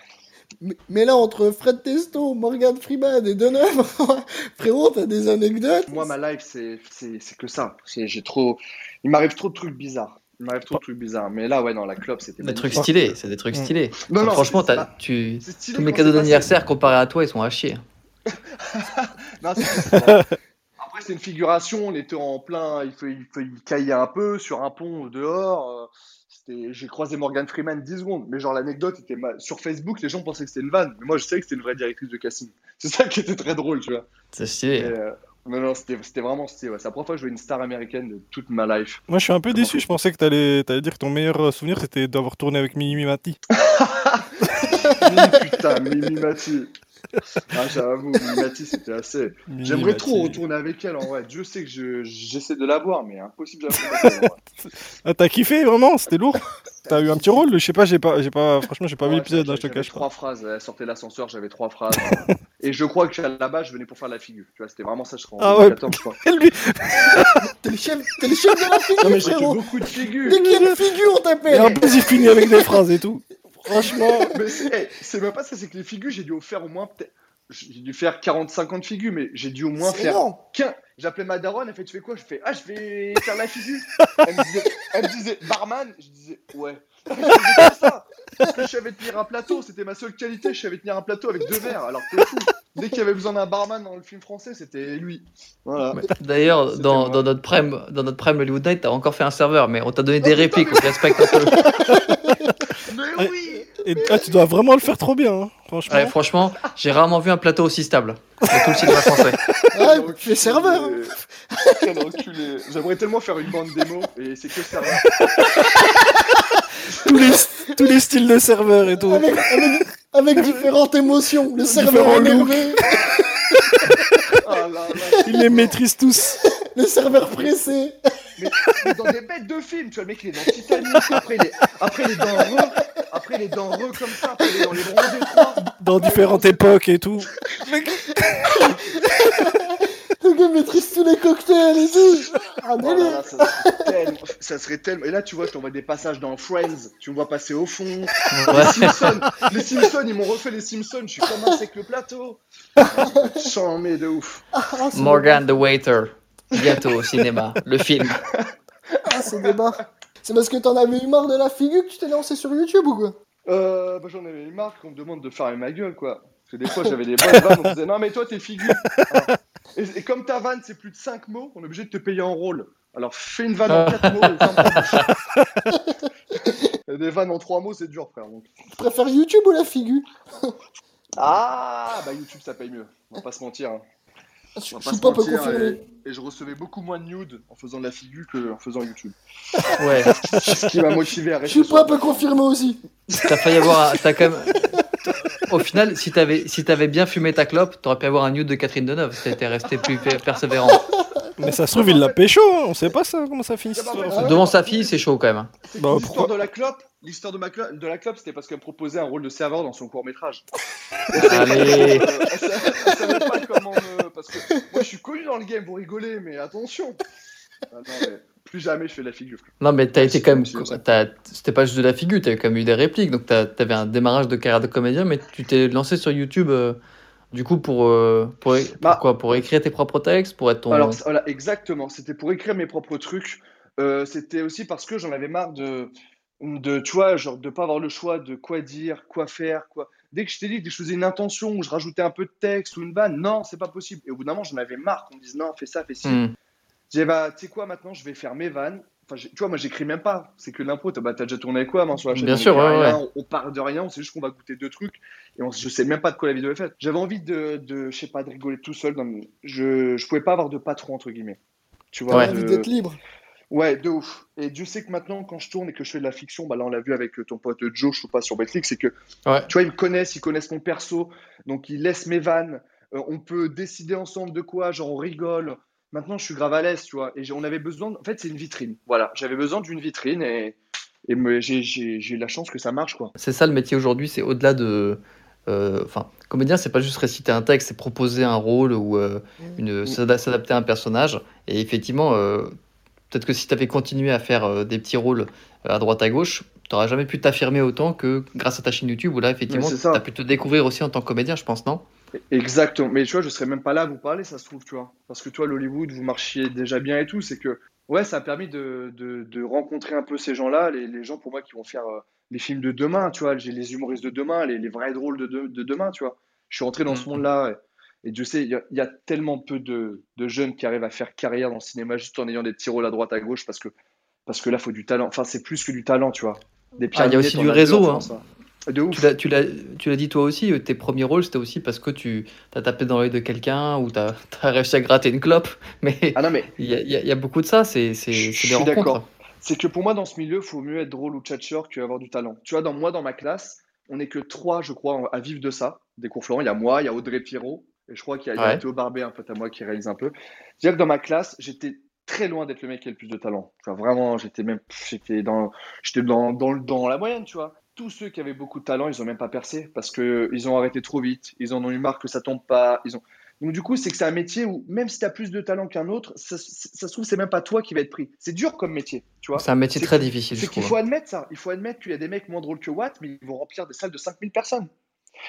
Speaker 2: Mais, mais là, entre Fred Testo, Morgan Freeman et Deneuve, frérot, t'as des anecdotes
Speaker 3: Moi, ma life, c'est c'est- c'est que ça. J'ai trop. Il m'arrive trop de trucs bizarres. Il m'arrive trop de trucs bizarres. Mais là, ouais, non, la clope, c'était.
Speaker 1: Des trucs stylés, c'est des trucs
Speaker 6: Mm.
Speaker 1: stylés.
Speaker 3: Non, non,
Speaker 1: Franchement,
Speaker 3: c'est
Speaker 1: tu... Tous mes cadeaux d'anniversaire comparés à toi, ils sont à chier.
Speaker 3: Non. Après, c'est une figuration. On était en plein. Il, fait, il, fait, il caillait un peu sur un pont dehors. J'ai croisé Morgan Freeman 10 secondes. Mais genre, l'anecdote était. ma- Sur Facebook, les gens pensaient que c'était une vanne. Mais moi, je savais que c'était une vraie directrice de casting. C'est ça qui était très drôle, tu vois.
Speaker 1: C'est stylé.
Speaker 3: euh, non, non, c'était c'était vraiment stylé. ouais. C'est la première fois que je voyais une star américaine de toute ma life.
Speaker 6: Moi, je suis un peu déçu. Je pensais que t'allais allais dire que ton meilleur euh, souvenir, c'était d'avoir tourné avec Mimi Mati.
Speaker 3: Putain, Mimi Mati. Ah, j'avoue, Mati, c'était assez. J'aimerais trop retourner avec elle en vrai. Dieu sait que je- j'essaie de la voir, mais impossible de.
Speaker 6: Ah, t'as kiffé vraiment C'était lourd T'as eu un petit rôle Je sais pas, j'ai pas, j'ai pas, franchement, j'ai pas vu
Speaker 3: Ouais,
Speaker 6: l'épisode,
Speaker 3: j'avais-
Speaker 6: hein, je te cache pas.
Speaker 3: trois phrases. Elle sortait l'ascenseur, j'avais trois phrases. Et je crois que là-bas, je venais pour faire la figure. Tu vois, c'était vraiment ça. Je en
Speaker 6: Ah ouais.
Speaker 3: 2014, je crois.
Speaker 6: Lui,
Speaker 2: T'es le chef, t'es le chef de la figure,
Speaker 3: Non, mais j'ai beaucoup de figures.
Speaker 2: Dès qu'il y a une figure, on
Speaker 6: et
Speaker 2: t'appelle
Speaker 6: en plus, il finit avec des phrases et tout. Franchement,
Speaker 3: Mais c'est hey, même pas ça, c'est que les figures, j'ai dû en faire au moins peut-être. J'ai dû faire 40-50 figures, mais j'ai dû au moins faire
Speaker 2: énorme.
Speaker 3: 15. J'appelais ma daronne, elle fait Tu fais quoi? Je fais Ah, je vais faire la figure. Elle me disait, elle me disait Barman Je disais Ouais. Je ça. Parce que je savais tenir un plateau, c'était ma seule qualité, je savais tenir un plateau avec deux verres. Alors que fou. Dès qu'il y avait besoin d'un barman dans le film français, c'était lui. Voilà.
Speaker 1: D'ailleurs, dans, notre prime, dans notre prime Hollywood Night, t'as encore fait un serveur, mais on t'a donné des
Speaker 3: putain,
Speaker 1: répliques, on te respecte un peu.
Speaker 3: Mais
Speaker 6: Ouais.
Speaker 3: oui
Speaker 6: et, ah, tu dois vraiment le faire trop bien, hein, franchement.
Speaker 1: Ouais, franchement, j'ai rarement vu un plateau aussi stable tout le cinéma français.
Speaker 2: Ouais,
Speaker 3: Quel
Speaker 2: tu es serveur hein.
Speaker 3: J'aimerais tellement faire une bande démo et c'est que serveur.
Speaker 6: tous, les, tous les styles de serveur et tout.
Speaker 2: avec, avec, avec différentes émotions. Le serveur énervé,
Speaker 3: Ah là là.
Speaker 6: Il les maîtrise tous.
Speaker 2: le serveur pressé.
Speaker 3: Mais, mais dans des bêtes de films, tu vois, le mec il est dans Titanic, après il est, après il est dans Re, après il est dans Re comme ça, après il est dans les bronzés des trois.
Speaker 6: Dans différentes époques et tout.
Speaker 2: Le gars maîtrise tous les cocktails et tout.
Speaker 3: Oh là
Speaker 2: délire.
Speaker 3: là, ça serait tellement, ça serait tellement. Et là, tu vois, je t'envoie des passages dans Friends, tu me vois passer au fond. Les. Simpsons, les Simpsons, ils m'ont refait les Simpsons, je suis comme un avec le plateau. Chambé de ouf.
Speaker 2: Ah, c'est
Speaker 1: Morgan the Waiter, bientôt au cinéma, le film.
Speaker 2: Ah, c'est débat. C'est parce que t'en avais eu marre de la figure que tu t'es lancé sur YouTube ou quoi?
Speaker 3: Euh, bah, j'en avais eu marre qu'on me demande de faire ma gueule, quoi. Parce que des fois, j'avais des bonnes vannes, on me disait non, mais toi, t'es figure. Alors, Et, et comme ta vanne, c'est plus de 5 mots, on est obligé de te payer en rôle. Alors, fais une vanne en 4 mots et Des vannes en 3 mots, c'est dur, frère. donc.
Speaker 2: Tu préfères YouTube ou la figure?
Speaker 3: Ah, bah YouTube, ça paye mieux. On va pas se mentir. hein.
Speaker 2: Je je suis pas peu confirmé.
Speaker 3: Et, et je recevais beaucoup moins de nudes en faisant de la figure que en faisant YouTube.
Speaker 1: Ouais,
Speaker 3: Ce qui m'a motivé à
Speaker 2: Je
Speaker 3: rester.
Speaker 2: suis pas peu confirmé aussi.
Speaker 1: t'as failli avoir. un- T'as quand même. Au final, si t'avais si t'avais bien fumé ta clope, t'aurais pu avoir un nude de Catherine Deneuve si t'étais resté plus per- persévérant.
Speaker 6: Mais ça se trouve, il l'a pécho, hein. on sait pas ça, comment ça finit.
Speaker 3: bah.
Speaker 1: Devant sa fille, c'est chaud quand même.
Speaker 3: C'est
Speaker 6: Bah,
Speaker 3: l'histoire
Speaker 6: pourquoi
Speaker 3: de la clope. L'histoire de, ma clo- de la clope, c'était parce qu'elle me proposait un rôle de serveur dans son court métrage.
Speaker 1: Allez.
Speaker 3: elle, sa- elle savait pas comment me. Parce que moi, je suis connu dans le game, vous rigolez, mais attention. Ah non, mais plus jamais je fais de la figure.
Speaker 1: Non, mais t'as été quand même. t'as- C'était pas juste de la figure, t'avais quand même eu des répliques. Donc t'as- t'avais un démarrage de carrière de comédien, mais tu t'es lancé sur YouTube, euh, du coup, pour, euh, pour, pour
Speaker 3: Bah,
Speaker 1: quoi? Pour écrire tes propres textes? Pour être ton.
Speaker 3: Alors voilà, exactement. C'était pour écrire mes propres trucs. Euh, c'était aussi parce que j'en avais marre de, de, tu vois, genre de pas avoir le choix de quoi dire, quoi faire, quoi. Dès que je t'ai dit que je faisais une intention où je rajoutais un peu de texte ou une vanne, non, c'est pas possible. Et au bout d'un moment, j'en avais marre qu'on me dise non, fais ça, fais ci.
Speaker 1: Hmm.
Speaker 3: J'ai dit, bah, tu sais quoi, maintenant, je vais faire mes vannes. Enfin, tu vois, moi, j'écris même pas. C'est que l'impro. T'as bah, t'as déjà tourné avec quoi, main sur la chaîne
Speaker 1: Bien
Speaker 3: on
Speaker 1: sûr,
Speaker 3: écrit
Speaker 1: ouais,
Speaker 3: rien,
Speaker 1: ouais.
Speaker 3: On, on part de rien. On sait juste qu'on va goûter deux trucs. Et on, je sais même pas de quoi la vidéo est faite. J'avais envie de, de, je sais pas, de rigoler tout seul. Dans le- je, je pouvais pas avoir de patron, entre guillemets. Tu vois,
Speaker 1: Ouais.
Speaker 2: Envie
Speaker 3: de-
Speaker 2: d'être libre.
Speaker 3: Ouais, de ouf. Et Dieu sait que maintenant, quand je tourne et que je fais de la fiction, bah là, on l'a vu avec euh, ton pote Joe, je sais pas, sur Betclic, c'est que,
Speaker 1: Ouais.
Speaker 3: tu vois, ils me connaissent, ils connaissent mon perso, donc ils laissent mes vannes. Euh, on peut décider ensemble de quoi, genre on rigole. Maintenant, je suis grave à l'aise, tu vois. Et on avait besoin, en fait, c'est une vitrine. Voilà, j'avais besoin d'une vitrine et, et j'ai la chance que ça marche, quoi.
Speaker 1: C'est ça le métier aujourd'hui, c'est au-delà de. euh, Enfin, comédien, c'est pas juste réciter un texte, c'est proposer un rôle ou euh, une, s'ada- s'adapter à un personnage. Et effectivement, euh, peut-être que si tu avais continué à faire euh, des petits rôles euh, à droite à gauche, tu n'aurais jamais pu t'affirmer autant que grâce à ta chaîne YouTube où là, effectivement, tu as pu te découvrir aussi en tant que comédien, je pense, non?
Speaker 3: Exactement. Mais tu vois, je serais même pas là à vous parler, ça se trouve, tu vois. Parce que toi, l'Hollywood, vous marchiez déjà bien et tout. C'est que, ouais, ça a permis de, de, de rencontrer un peu ces gens-là, les, les gens pour moi qui vont faire euh, les films de demain, tu vois. J'ai les humoristes de demain, les, les vrais drôles de, de, de demain, tu vois. Je suis rentré dans ce
Speaker 1: Mhm.
Speaker 3: monde-là. Et, et Dieu sait, il y, a- il y a tellement peu de, de jeunes qui arrivent à faire carrière dans le cinéma juste en ayant des petits rôles à droite, à gauche, parce que, parce que là, il faut du talent. Enfin, c'est plus que du talent, tu vois. Des
Speaker 1: Ah, il y a aussi du
Speaker 3: deux
Speaker 1: réseau, hein.
Speaker 3: Hein. De ouf.
Speaker 1: Tu l'as, dit toi aussi, euh, tes premiers rôles, c'était aussi parce que tu as tapé dans l'œil de quelqu'un ou tu as, réussi à gratter une clope. Mais
Speaker 3: Ah non, mais
Speaker 1: il y a, il y a- il y a beaucoup de ça, c'est, des
Speaker 3: suis
Speaker 1: rencontres.
Speaker 3: d'accord. C'est que pour moi, dans ce milieu, il faut mieux être drôle ou tchatcheur qu'avoir du talent. Tu vois, dans moi, dans ma classe, on n'est que trois, je crois, à vivre de ça. Des cours Florent, il y a moi, il y a Audrey Pierrot, et je crois qu'il y a, il
Speaker 1: Ouais.
Speaker 3: Théo Barbet, un pote à moi qui réalise un peu. C'est-à-dire que dans ma classe, j'étais très loin d'être le mec qui a le plus de talent. Tu vois, vraiment, j'étais même, j'étais dans, j'étais dans, dans, dans la moyenne, tu vois. Tous ceux qui avaient beaucoup de talent, ils ont même pas percé parce que ils ont arrêté trop vite. Ils en ont eu marre que ça tombe pas. Ils ont... Donc du coup, c'est que c'est un métier où même si tu as plus de talent qu'un autre, ça, se trouve, c'est même pas toi qui va être pris. C'est dur comme métier, tu vois.
Speaker 1: C'est un métier très difficile,
Speaker 3: C'est qu'il faut admettre ça. Il faut admettre qu'il y a des mecs moins drôles que Watt, mais ils vont remplir des salles de 5000 personnes.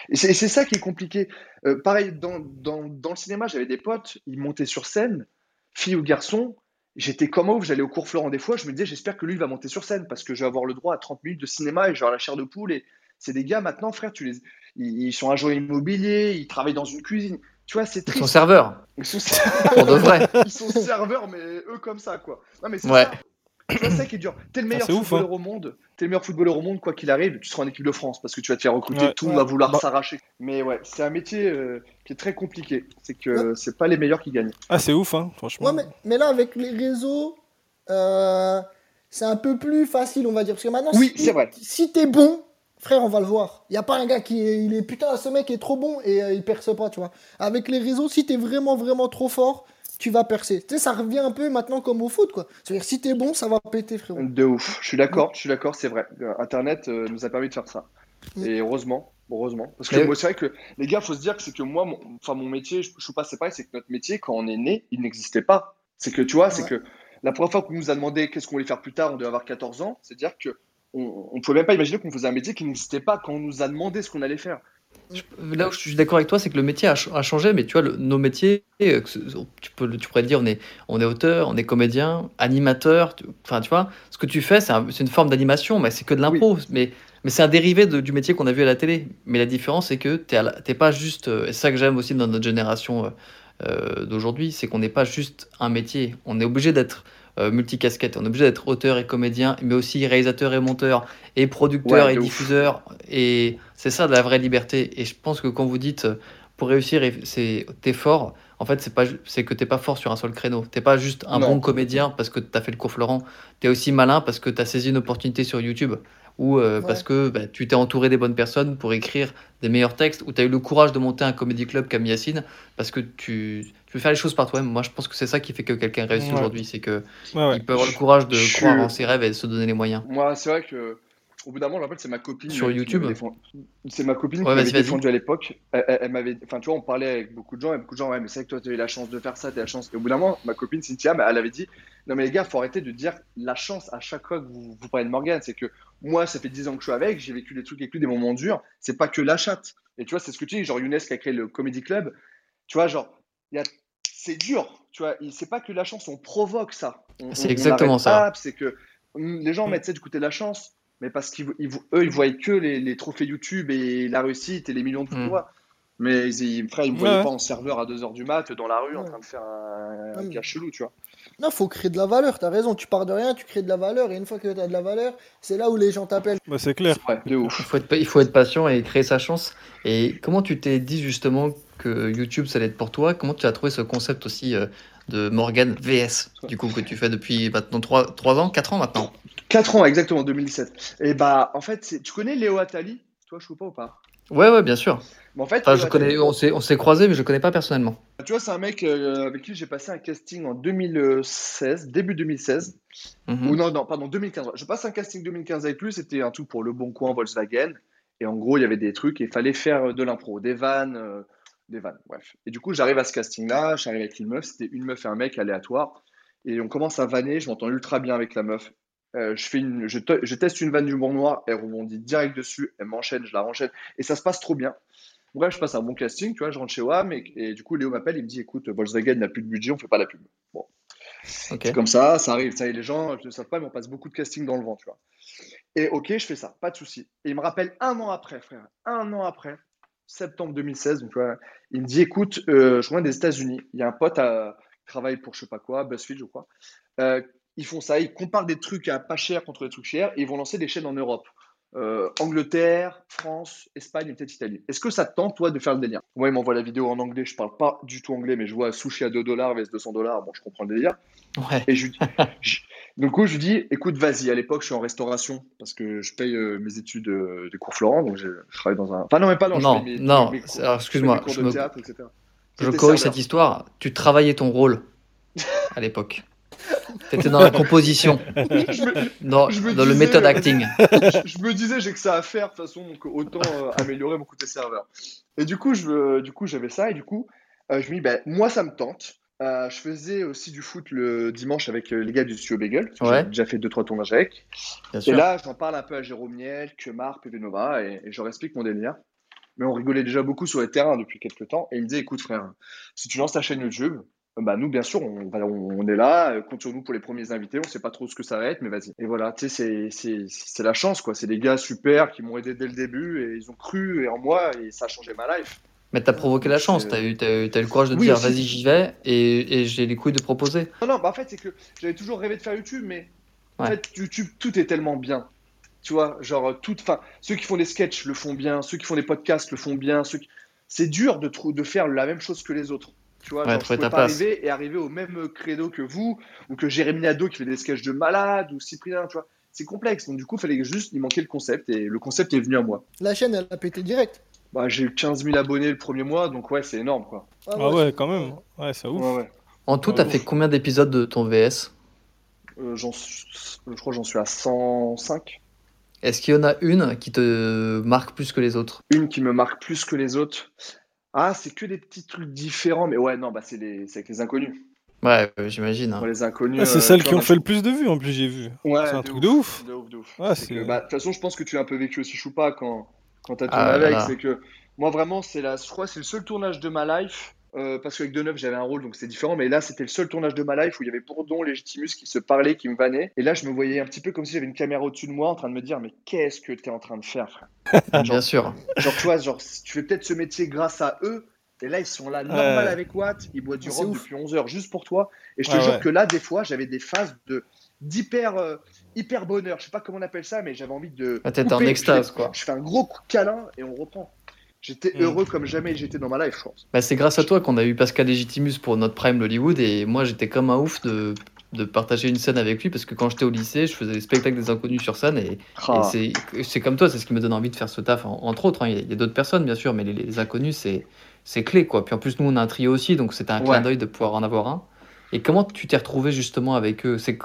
Speaker 3: Et c'est et c'est ça qui est compliqué. Euh, pareil, dans, dans, dans le cinéma, j'avais des potes, ils montaient sur scène, filles ou garçons. J'étais comme ouf, j'allais au cours Florent des fois, je me disais, j'espère que lui, il va monter sur scène parce que je vais avoir le droit à 30 minutes de cinéma et je vais avoir la chair de poule. Et c'est des gars maintenant, frère, tu les... ils, ils sont agents immobiliers, ils travaillent dans une cuisine. Tu vois, c'est
Speaker 1: Ils sont
Speaker 3: triste.
Speaker 1: serveurs,
Speaker 3: Ils sont,
Speaker 1: pour de vrai.
Speaker 3: ils sont serveurs, mais eux comme ça, quoi. Non, mais c'est
Speaker 1: Ouais.
Speaker 3: ça. C'est ça qui est dur. T'es le meilleur
Speaker 6: ouf,
Speaker 3: footballeur au monde. T'es le meilleur footballeur au monde, quoi qu'il arrive. Tu seras en équipe de France parce que tu vas te faire recruter.
Speaker 6: Ouais.
Speaker 3: tout le monde va vouloir
Speaker 6: Bah-
Speaker 3: s'arracher. Mais ouais, c'est un métier euh, qui est très compliqué. C'est que c'est pas les meilleurs qui gagnent.
Speaker 6: Ah, c'est ouf, hein, franchement.
Speaker 2: Ouais, mais, mais là, avec les réseaux, euh, c'est un peu plus facile, on va dire. Parce que maintenant,
Speaker 3: Oui,
Speaker 2: si,
Speaker 3: c'est vrai.
Speaker 2: si t'es bon, frère, on va le voir. Il n'y a pas un gars qui est, il est putain, ce mec est trop bon et euh, il perce pas, tu vois. Avec les réseaux, si t'es vraiment, vraiment trop fort, tu vas percer. Tu sais, ça revient un peu maintenant comme au foot, quoi. C'est-à-dire, si t'es bon, ça va péter, frérot.
Speaker 3: De ouf. Je suis d'accord, je suis d'accord, c'est vrai. Euh, Internet euh, nous a permis de faire ça.
Speaker 2: Mm.
Speaker 3: Et heureusement, heureusement. Parce que moi, c'est vrai que les gars, faut se dire que c'est que moi, mon, enfin, mon métier, je, je suis pas, c'est pareil, c'est que notre métier, quand on est né, il n'existait pas. C'est que, tu vois, c'est que la première fois qu'on nous a demandé qu'est-ce qu'on voulait faire plus tard, on devait avoir 14 ans, c'est-à-dire que on, on pouvait même pas imaginer qu'on faisait un métier qui n'existait pas quand on nous a demandé ce qu'on allait faire.
Speaker 1: Là où je suis d'accord avec toi, c'est que le métier a, ch- a changé, mais tu vois, le- nos métiers, euh, que ce- tu, peux, le- tu pourrais le dire, on est, on est auteur, on est comédien, animateur, tu- enfin, tu vois, ce que tu fais, c'est un- c'est une forme d'animation, mais c'est que de l'impro, mais, mais c'est un dérivé de- du métier qu'on a vu à la télé. Mais la différence, c'est que tu n'es pas juste, euh, et c'est ça que j'aime aussi dans notre génération euh, euh, d'aujourd'hui, c'est qu'on n'est pas juste un métier, on est obligé d'être euh, multicasquette, on est obligé d'être auteur et comédien, mais aussi réalisateur et monteur, et producteur
Speaker 3: Ouais,
Speaker 1: et
Speaker 3: ouf.
Speaker 1: diffuseur, et c'est ça de la vraie liberté. Et je pense que quand vous dites euh, pour réussir, c'est t'es fort. En fait, c'est pas c'est que t'es pas fort sur un seul créneau. T'es pas juste un
Speaker 3: Non.
Speaker 1: bon comédien parce que t'as fait le cours Florent. T'es aussi malin parce que t'as saisi une opportunité sur YouTube ou euh,
Speaker 2: Ouais.
Speaker 1: parce que bah, tu t'es entouré des bonnes personnes pour écrire des meilleurs textes ou t'as eu le courage de monter un comédie club comme Yacine parce que tu, tu veux faire les choses par toi-même. Moi, je pense que c'est ça qui fait que quelqu'un réussit
Speaker 6: Ouais.
Speaker 1: aujourd'hui, c'est que
Speaker 6: Ouais, ouais.
Speaker 1: il peut avoir le courage de
Speaker 3: Je
Speaker 1: croire
Speaker 3: suis-
Speaker 1: en ses rêves et de se donner les moyens.
Speaker 3: Moi, c'est vrai que au bout d'un moment, je me rappelle, c'est ma copine.
Speaker 1: Sur YouTube
Speaker 3: défendu- C'est ma copine
Speaker 1: Ouais,
Speaker 3: qui m'avait défendu à l'époque. Elle, elle- elle m'avait. Enfin, tu vois, on parlait avec beaucoup de gens et beaucoup de gens, ouais, mais c'est vrai que toi, tu as eu la chance de faire ça, tu as la chance. Et au bout d'un moment, ma copine Cynthia, bah, elle avait dit Non, mais les gars, faut arrêter de dire la chance à chaque fois que vous, vous parlez de Morgan. C'est que moi, ça fait 10 ans que je suis avec, j'ai vécu des trucs avec lui, des moments durs. C'est pas que la chatte. Et tu vois, c'est ce que tu dis, genre Younes qui a créé le Comedy Club. Tu vois, genre, il y a... c'est dur. Tu vois, c'est pas que la chance, on provoque ça. On-
Speaker 1: C'est
Speaker 3: on-
Speaker 1: exactement ça.
Speaker 3: C'est que hum, les gens mettent ça du côté de la chance, mais parce qu'ils ils- eux, ils voient que les, les trophées YouTube et la réussite et les millions de followers. Mais ils, frère, ils me voyaient
Speaker 6: Ouais.
Speaker 3: pas en serveur à 2h du mat dans la rue en train de faire un, un
Speaker 2: Ouais.
Speaker 3: chelou, tu vois.
Speaker 2: Non, faut créer de la valeur, t'as raison, tu pars de rien, tu crées de la valeur, et une fois que t'as de la valeur, c'est là où les gens t'appellent.
Speaker 6: Bah, c'est clair.
Speaker 3: Ouais, de ouf.
Speaker 1: Il faut, être, il faut être patient et créer sa chance. Et comment tu t'es dit justement que YouTube, ça allait être pour toi? Comment tu as trouvé ce concept aussi euh, de Morgan VS, du coup, que tu fais depuis maintenant 3, 3 ans, 4 ans maintenant?
Speaker 3: 4 ans, exactement, 2017. Et bah, en fait, tu connais Léo Attali Toi, je sais pas ou pas?
Speaker 1: Ouais, ouais, bien sûr.
Speaker 3: Mais en fait,
Speaker 1: Enfin, je connais, on s'est croisés, mais je connais pas personnellement.
Speaker 3: tu vois, c'est un mec euh, avec qui j'ai passé un casting en 2016, début 2016.
Speaker 1: Mhm.
Speaker 3: Ou non, non, pardon, 2015. Je passe un casting 2015 avec lui, c'était un truc pour Le Bon Coin, Volkswagen. Et en gros, il y avait des trucs et il fallait faire de l'impro, des vannes, euh, des vannes, bref. Et du coup, j'arrive à ce casting-là, j'arrive avec une meuf, c'était une meuf et un mec aléatoire. Et on commence à vanner, je m'entends ultra bien avec la meuf. Euh, je, fais une, je, te- je teste une vanne d'humour noir, elle rebondit direct dessus, elle m'enchaîne, je la renchaîne, et ça se passe trop bien. Bref, je passe un bon casting, tu vois, je rentre chez WAM, et, et du coup, Léo m'appelle, il me dit, écoute, Volkswagen n'a plus de budget, on fait pas la pub. Bon,
Speaker 1: Ok.
Speaker 3: c'est comme ça, ça arrive. Ça y est, les gens ne le savent pas, mais on passe beaucoup de casting dans le vent, tu vois. Et ok, je fais ça, pas de souci. Et il me rappelle un an après, frère, un an après, septembre 2016, donc tu vois, il me dit, écoute, euh, je reviens des États-Unis. Il y a un pote à, qui travaille pour je sais pas quoi, BuzzFeed, je crois. Euh, ils font ça, ils comparent des trucs à pas cher contre des trucs chers, et ils vont lancer des chaînes en Europe. Euh, Angleterre, France, Espagne et peut-être Italie. Est-ce que ça te tente, toi, de faire le délire? Moi, il m'envoie la vidéo en anglais, je parle pas du tout anglais, mais je vois sushi à 2 dollars vs 200 dollars, bon, je comprends le délire.
Speaker 1: Ouais.
Speaker 3: Et je, je- du coup, je lui dis, écoute, vas-y. À l'époque, je suis en restauration parce que je paye euh, mes études euh, des cours Florent, donc je, je travaille dans un. Enfin, non, mais pas je
Speaker 1: Non,
Speaker 3: mes-
Speaker 1: non, excuse-moi, je me-
Speaker 3: théâtre.
Speaker 1: Je corrige
Speaker 3: serveur.
Speaker 1: cette histoire. Tu travaillais ton rôle à l'époque. Tu étais dans la composition,
Speaker 3: Je me,
Speaker 1: dans,
Speaker 3: Je me
Speaker 1: dans le
Speaker 3: disais-
Speaker 1: méthode acting.
Speaker 3: je- je me disais, j'ai que ça à faire de toute façon, donc autant euh, améliorer mon côté serveur. Et du coup, je, veux- du coup, j'avais ça, et du coup, euh, je me dis, ben, moi, ça me tente. Euh, je faisais aussi du foot le dimanche avec euh, les gars du Studio Bagel.
Speaker 1: Ouais.
Speaker 3: J'ai déjà fait deux trois tournages avec.
Speaker 1: Bien
Speaker 3: Et
Speaker 1: sûr.
Speaker 3: là, j'en parle un peu à Jérôme Niel, Kemar, PV Nova, et, et je leur explique mon délire. Mais on rigolait déjà beaucoup sur les terrains depuis quelques temps. Et il me disait, écoute frère, si tu lances ta chaîne YouTube, euh, bah nous, bien sûr, on, on- est là, euh, compte sur nous pour les premiers invités. On sait pas trop ce que ça va être, mais vas-y. Et voilà, tu sais, c'est- c'est c'est la chance, quoi. C'est des gars super qui m'ont aidé dès le début et ils ont cru en moi et ça a changé ma life.
Speaker 1: Mais t'as provoqué la chance.
Speaker 3: C'est-
Speaker 1: T'as eu, t'as eu, eu le courage de
Speaker 3: Oui,
Speaker 1: dire vas-y, j'y vais et, et j'ai les couilles de proposer.
Speaker 3: Non, non, bah en fait, c'est que j'avais toujours rêvé de faire YouTube, mais en fait, YouTube, tout est tellement bien. Tu vois, genre, tout, enfin, ceux qui font des sketchs le font bien, ceux qui font des podcasts le font bien. Ceux qui... C'est dur de, de faire la même chose que les autres. Tu vois,
Speaker 1: Ouais,
Speaker 3: genre, je pouvais pas
Speaker 1: place.
Speaker 3: arriver et arriver au même credo que vous, ou que Jérémy Nadeau qui fait des sketchs de malade, ou Cyprien, tu vois. C'est complexe. Donc, du coup, il fallait juste, il manquait le concept, et le concept est venu à moi.
Speaker 2: La chaîne, elle a pété direct.
Speaker 3: Bah, j'ai eu 15 000 abonnés le premier mois, donc ouais, c'est énorme, quoi.
Speaker 6: Ah ouais, quand même. Ouais, c'est ouf.
Speaker 3: Ouais, ouais.
Speaker 1: En tout,
Speaker 3: Ah,
Speaker 1: t'as fait combien d'épisodes de ton VS
Speaker 3: Euh, je crois que j'en suis à 105.
Speaker 1: Est-ce qu'il y en a une qui te marque plus que les autres?
Speaker 3: Une qui me marque plus que les autres. Ah, c'est que des petits trucs différents, mais ouais, non, bah c'est les... c'est avec les inconnus.
Speaker 1: Ouais, euh, j'imagine. hein.
Speaker 3: Les inconnus.
Speaker 6: Ah, c'est
Speaker 3: euh,
Speaker 6: celles qui ont fait le plus de vues en plus, j'ai vu.
Speaker 3: Ouais,
Speaker 6: c'est un
Speaker 3: de
Speaker 6: truc de ouf.
Speaker 3: De ouf, de.
Speaker 6: Ouais,
Speaker 3: que, bah, de toute façon, je pense que tu as un peu vécu aussi Choupa quand, quand tu as tourné
Speaker 1: Ah
Speaker 3: avec.
Speaker 1: là.
Speaker 3: C'est que moi, vraiment, c'est la... je crois que c'est le seul tournage de ma life. Euh, parce qu'avec Deneuve, j'avais un rôle, donc c'était différent. Mais là, c'était le seul tournage de ma life où il y avait Bourdon, Légitimus qui se parlaient, qui me vannaient. Et là, je me voyais un petit peu comme si j'avais une caméra au-dessus de moi en train de me dire Mais qu'est-ce que tu es en train de faire, frère?
Speaker 1: Bien sûr.
Speaker 3: Genre, tu vois, genre, tu fais peut-être ce métier grâce à eux. Et là, ils sont là, normal
Speaker 6: Ouais.
Speaker 3: avec Watt. Ils boivent du
Speaker 2: C'est
Speaker 3: rhum depuis 11 heures juste pour toi. Et je te
Speaker 6: Ouais,
Speaker 3: jure
Speaker 6: ouais.
Speaker 3: que là, des fois, j'avais des phases de d'hyper euh, hyper bonheur. Je sais pas comment on appelle ça, mais j'avais envie de.
Speaker 1: Ah, t'étais en extase,
Speaker 3: Je fais-
Speaker 1: quoi.
Speaker 3: Je fais un gros coup de câlin et on reprend. J'étais
Speaker 6: Mm.
Speaker 3: heureux comme jamais j'étais dans ma life, je pense.
Speaker 1: Bah, c'est grâce à toi qu'on a eu Pascal Legitimus pour notre Prime Hollywood et moi j'étais comme un ouf de, de partager une scène avec lui parce que quand j'étais au lycée, je faisais des spectacles des inconnus sur scène et, et
Speaker 3: Ah.
Speaker 1: c'est c'est comme toi, c'est ce qui me donne envie de faire ce taf, en- entre autres. hein. Il y a, d'autres personnes bien sûr, mais les, les inconnus c'est c'est clé quoi. Puis en plus, nous on a un trio aussi, donc c'était un clin d'œil de pouvoir en avoir un. Et comment tu t'es retrouvé justement avec eux? C'est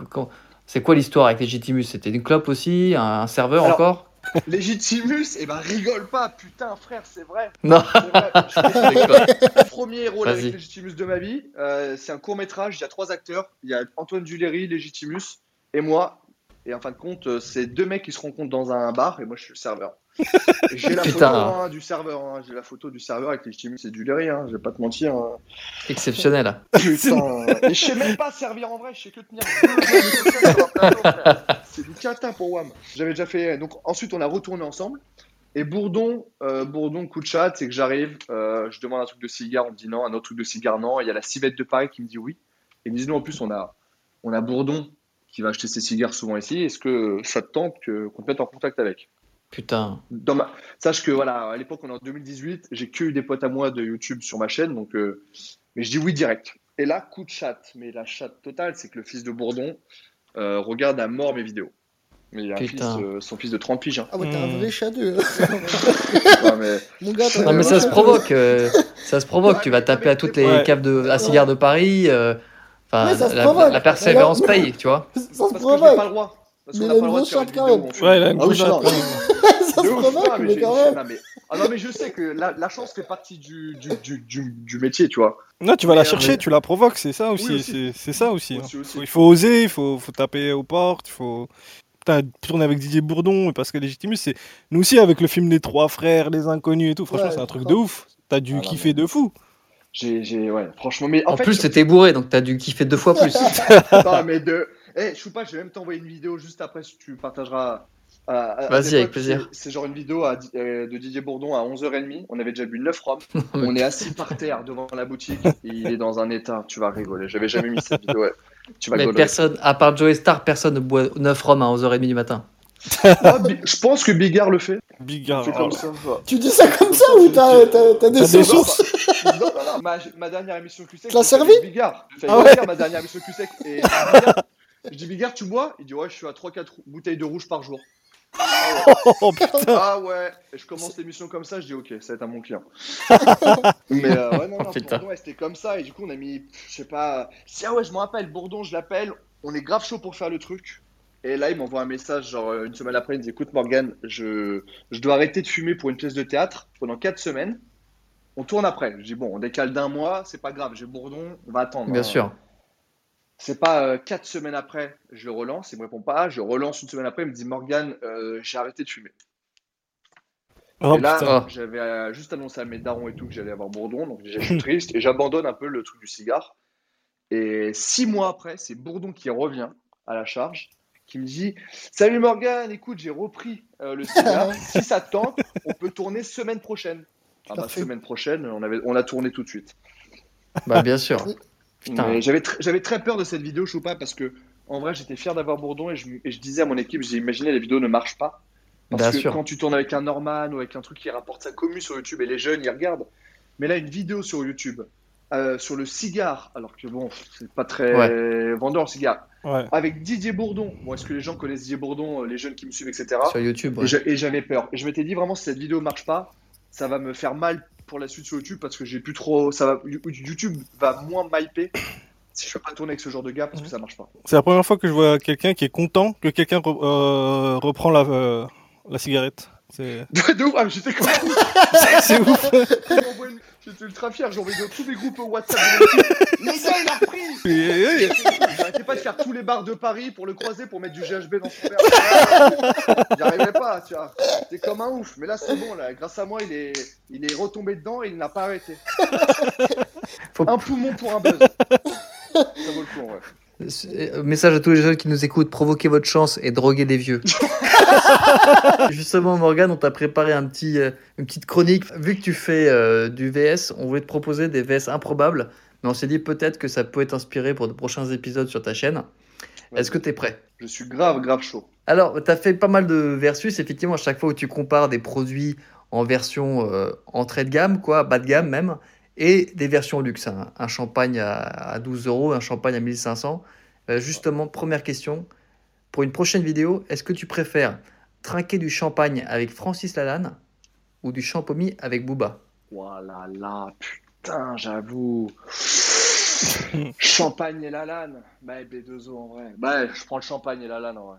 Speaker 1: quoi l'histoire avec Legitimus C'était une clope aussi? Un, un serveur
Speaker 3: Alors-
Speaker 1: encore?
Speaker 3: Légitimus, eh ben rigole pas, putain frère, c'est vrai.
Speaker 1: Non
Speaker 3: C'est vrai. Premier rôle avec Légitimus de ma vie. Euh, c'est un court métrage, il y a trois acteurs. Il y a Antoine Duléry, Légitimus et moi. Et en fin de compte, euh, c'est deux mecs qui se rencontrent dans un bar et moi je suis le serveur. J'ai la photo hein, du serveur, hein. j'ai la photo du serveur avec Légitimus et Duléry, hein. je vais pas te mentir.
Speaker 1: Exceptionnel.
Speaker 3: Putain. Et je sais même pas servir en vrai, je sais que tenir. C'est du cata pour WAM. J'avais déjà fait. Donc ensuite, on a retourné ensemble. Et Bourdon, euh, Bourdon, coup de chat, c'est que j'arrive, euh, je demande un truc de cigare, on me dit non, un autre truc de cigare, non. Il y a la civette de Paris qui me dit oui. Et ils me disent nous, en plus, on a, on a Bourdon qui va acheter ses cigares souvent ici. Est-ce que ça te tente qu'on te mette en contact avec?
Speaker 1: Putain.
Speaker 3: dans ma... Sache que voilà, à l'époque, on est en 2018, j'ai que eu des potes à moi de YouTube sur ma chaîne, donc euh, mais je dis oui direct. Et là, coup de chat, mais la chatte totale, c'est que le fils de Bourdon euh, regarde à mort mes vidéos. Mais il a fils, euh, son fils de 30 piges. hein.
Speaker 2: Ah ouais, t'es un
Speaker 6: Hmm.
Speaker 2: vrai
Speaker 3: mais-
Speaker 2: Mon gars, t'as-
Speaker 1: Non mais ça se provoque, euh, ça se provoque. Tu vas taper à toutes les
Speaker 6: Ouais.
Speaker 1: caves de, à cigares de Paris. euh, Enfin, la,
Speaker 2: provoque.
Speaker 1: la persévérance
Speaker 2: Alors-
Speaker 1: paye, tu vois.
Speaker 2: Ça se
Speaker 3: Parce que je n'ai
Speaker 2: provoque.
Speaker 3: pas le droit. Parce
Speaker 2: Mais il a une grosse chatte quand même.
Speaker 6: Ouais, il a une
Speaker 3: Ah
Speaker 6: grosse
Speaker 3: non,
Speaker 6: chatte,
Speaker 3: non.
Speaker 6: quand même.
Speaker 2: Ça se provoque,
Speaker 3: mais
Speaker 2: quand même.
Speaker 3: non, mais- Ah non, mais je sais que la, la chance fait partie du, du, du, du, du métier, tu vois.
Speaker 6: Non, tu vas la
Speaker 3: Mais,
Speaker 6: chercher,
Speaker 3: euh,
Speaker 6: tu la provoques, c'est ça aussi.
Speaker 3: Oui, aussi.
Speaker 6: c'est- C'est ça aussi. hein.
Speaker 3: Aussi,
Speaker 6: Il faut oser, il faut, faut taper aux portes, il faut. Putain, tourner avec Didier Bourdon et Pascal Légitimus, c'est. Nous aussi, avec le film Les Trois Frères, Les Inconnus et tout, franchement,
Speaker 2: Ouais,
Speaker 6: c'est un truc de ouf. T'as dû
Speaker 3: Ah,
Speaker 6: kiffer
Speaker 3: mais-
Speaker 6: de fou.
Speaker 3: J'ai, j'ai, ouais, franchement, mais en,
Speaker 1: En
Speaker 3: fait,
Speaker 1: plus, t'étais bourré, donc t'as dû kiffer deux fois plus.
Speaker 3: Non, mais de. Eh, Choupa, je vais même t'envoyer une vidéo juste après si tu partageras.
Speaker 1: Vas-y, avec plaisir.
Speaker 3: C'est genre une vidéo à euh, de Didier Bourdon à 11h30. On avait déjà bu 9 rhum. On est assis par terre devant la boutique. Et il est dans un état. Tu vas rigoler. J'avais jamais mis cette vidéo. ouais. Tu vas
Speaker 1: Mais
Speaker 3: rigoler.
Speaker 1: personne, à part Joey Star, personne ne boit 9 rhum à 11h30 du matin.
Speaker 3: Ah, je pense que Bigard le fait.
Speaker 6: Bigard.
Speaker 3: C'est comme ça.
Speaker 2: Tu dis ça comme ça ou t'as des sources
Speaker 3: Non, non, non. Ma, ma dernière émission QSEC.
Speaker 2: Tu l'as servi
Speaker 3: Bigard. J'ai
Speaker 6: Ah ouais
Speaker 3: Bigard, ma dernière émission QSEC. Et je dis Bigard, tu bois? Il dit ouais, je suis à 3-4 bouteilles de rouge par jour.
Speaker 6: Oh.
Speaker 3: Ah ouais, et je commence l'émission comme ça, je dis ok, ça va être un bon client. Mais euh, ouais, non, non,
Speaker 1: Oh,
Speaker 3: ouais, c'était comme ça, et du coup on a mis, je sais pas, si ah ouais, je me rappelle, Bourdon, je l'appelle, on est grave chaud pour faire le truc. Et là, il m'envoie un message, genre euh, une semaine après, il me dit écoute Morgan, je, je dois arrêter de fumer pour une pièce de théâtre pendant 4 semaines. On tourne après. Je dis bon, on décale d'un mois, c'est pas grave, j'ai Bourdon, on va attendre.
Speaker 1: Bien
Speaker 3: hein.
Speaker 1: sûr.
Speaker 3: C'est pas euh, quatre semaines après, je le relance, il me répond pas. Je relance une semaine après, il me dit Morgan, euh, j'ai arrêté de fumer.
Speaker 6: Oh
Speaker 3: et là,
Speaker 6: putain.
Speaker 3: j'avais euh, juste annoncé à mes darons et tout que j'allais avoir Bourdon, donc déjà je suis triste et j'abandonne un peu le truc du cigare. Et six mois après, c'est Bourdon qui revient à la charge, qui me dit Salut Morgan, écoute, j'ai repris euh, le cigare. si ça te tente, on peut tourner semaine prochaine. Ah bah, semaine prochaine, on, avait, on a tourné tout de suite.
Speaker 1: Bah, bien sûr.
Speaker 3: J'avais tr- j'avais très peur de cette vidéo, Choupa, parce que en vrai, j'étais fier d'avoir Bourdon et je, et je disais à mon équipe, j'ai imaginé les vidéos ne marchent pas. Parce
Speaker 1: Bien
Speaker 3: que
Speaker 1: sûr.
Speaker 3: quand tu tournes avec un Norman ou avec un truc qui rapporte sa commu sur YouTube et les jeunes, ils regardent. Mais là, une vidéo sur YouTube euh, sur le cigare, alors que bon, c'est pas très vendeur le cigare,
Speaker 6: Ouais.
Speaker 3: avec Didier Bourdon. Bon, est-ce que les gens connaissent Didier Bourdon, euh, les jeunes qui me suivent, etc.
Speaker 1: Sur YouTube, ouais.
Speaker 3: Et j'a- Et j'avais peur. Et je m'étais dit vraiment, si cette vidéo marche pas, ça va me faire mal pour la suite sur YouTube parce que j'ai plus trop. Ça va... YouTube va moins m'hyper si je fais pas tourner avec ce genre de gars parce que ça marche pas.
Speaker 6: C'est la première fois que je vois quelqu'un qui est content que quelqu'un re- euh, reprend la, euh, la cigarette. C'est
Speaker 3: de ouf, ah, mais j'étais comme
Speaker 6: c'est ouf.
Speaker 3: J'étais ultra fier, j'ai envoyé dans tous les groupes WhatsApp. Les gars, il a repris J'arrêtais pas de faire tous les bars de Paris pour le croiser pour mettre du GHB dans son verre. J'y arrivais pas, tu vois. C'était comme un ouf. Mais là, c'est bon, là. Grâce à moi, il est, il est retombé dedans et il n'a pas arrêté.
Speaker 1: Faut-
Speaker 3: Un poumon pour un buzz. Ça vaut le coup, ouais.
Speaker 1: Euh, Message à tous les jeunes qui nous écoutent, provoquez votre chance et droguez des vieux. Justement, Morgan, on t'a préparé un petit, euh, une petite chronique. Vu que tu fais euh, du VS, on voulait te proposer des VS improbables, mais on s'est dit peut-être que ça peut être inspiré pour de prochains épisodes sur ta chaîne. Est-ce que tu es prêt?
Speaker 3: Je suis grave, grave chaud.
Speaker 1: Alors, tu as fait pas mal de versus, effectivement, à chaque fois où tu compares des produits en version euh, entrée de gamme, quoi, bas de gamme même, et des versions luxe. Un, un champagne à, à 12 euros, un champagne à 1500. Euh, justement, première question. Pour une prochaine vidéo, est-ce que tu préfères trinquer du champagne avec Francis Lalanne ou du champomis avec Booba
Speaker 3: Voilà, là, putain, j'avoue. Champagne et la lane. Bah, B2O en vrai. Bah, je prends le champagne et la lane en vrai.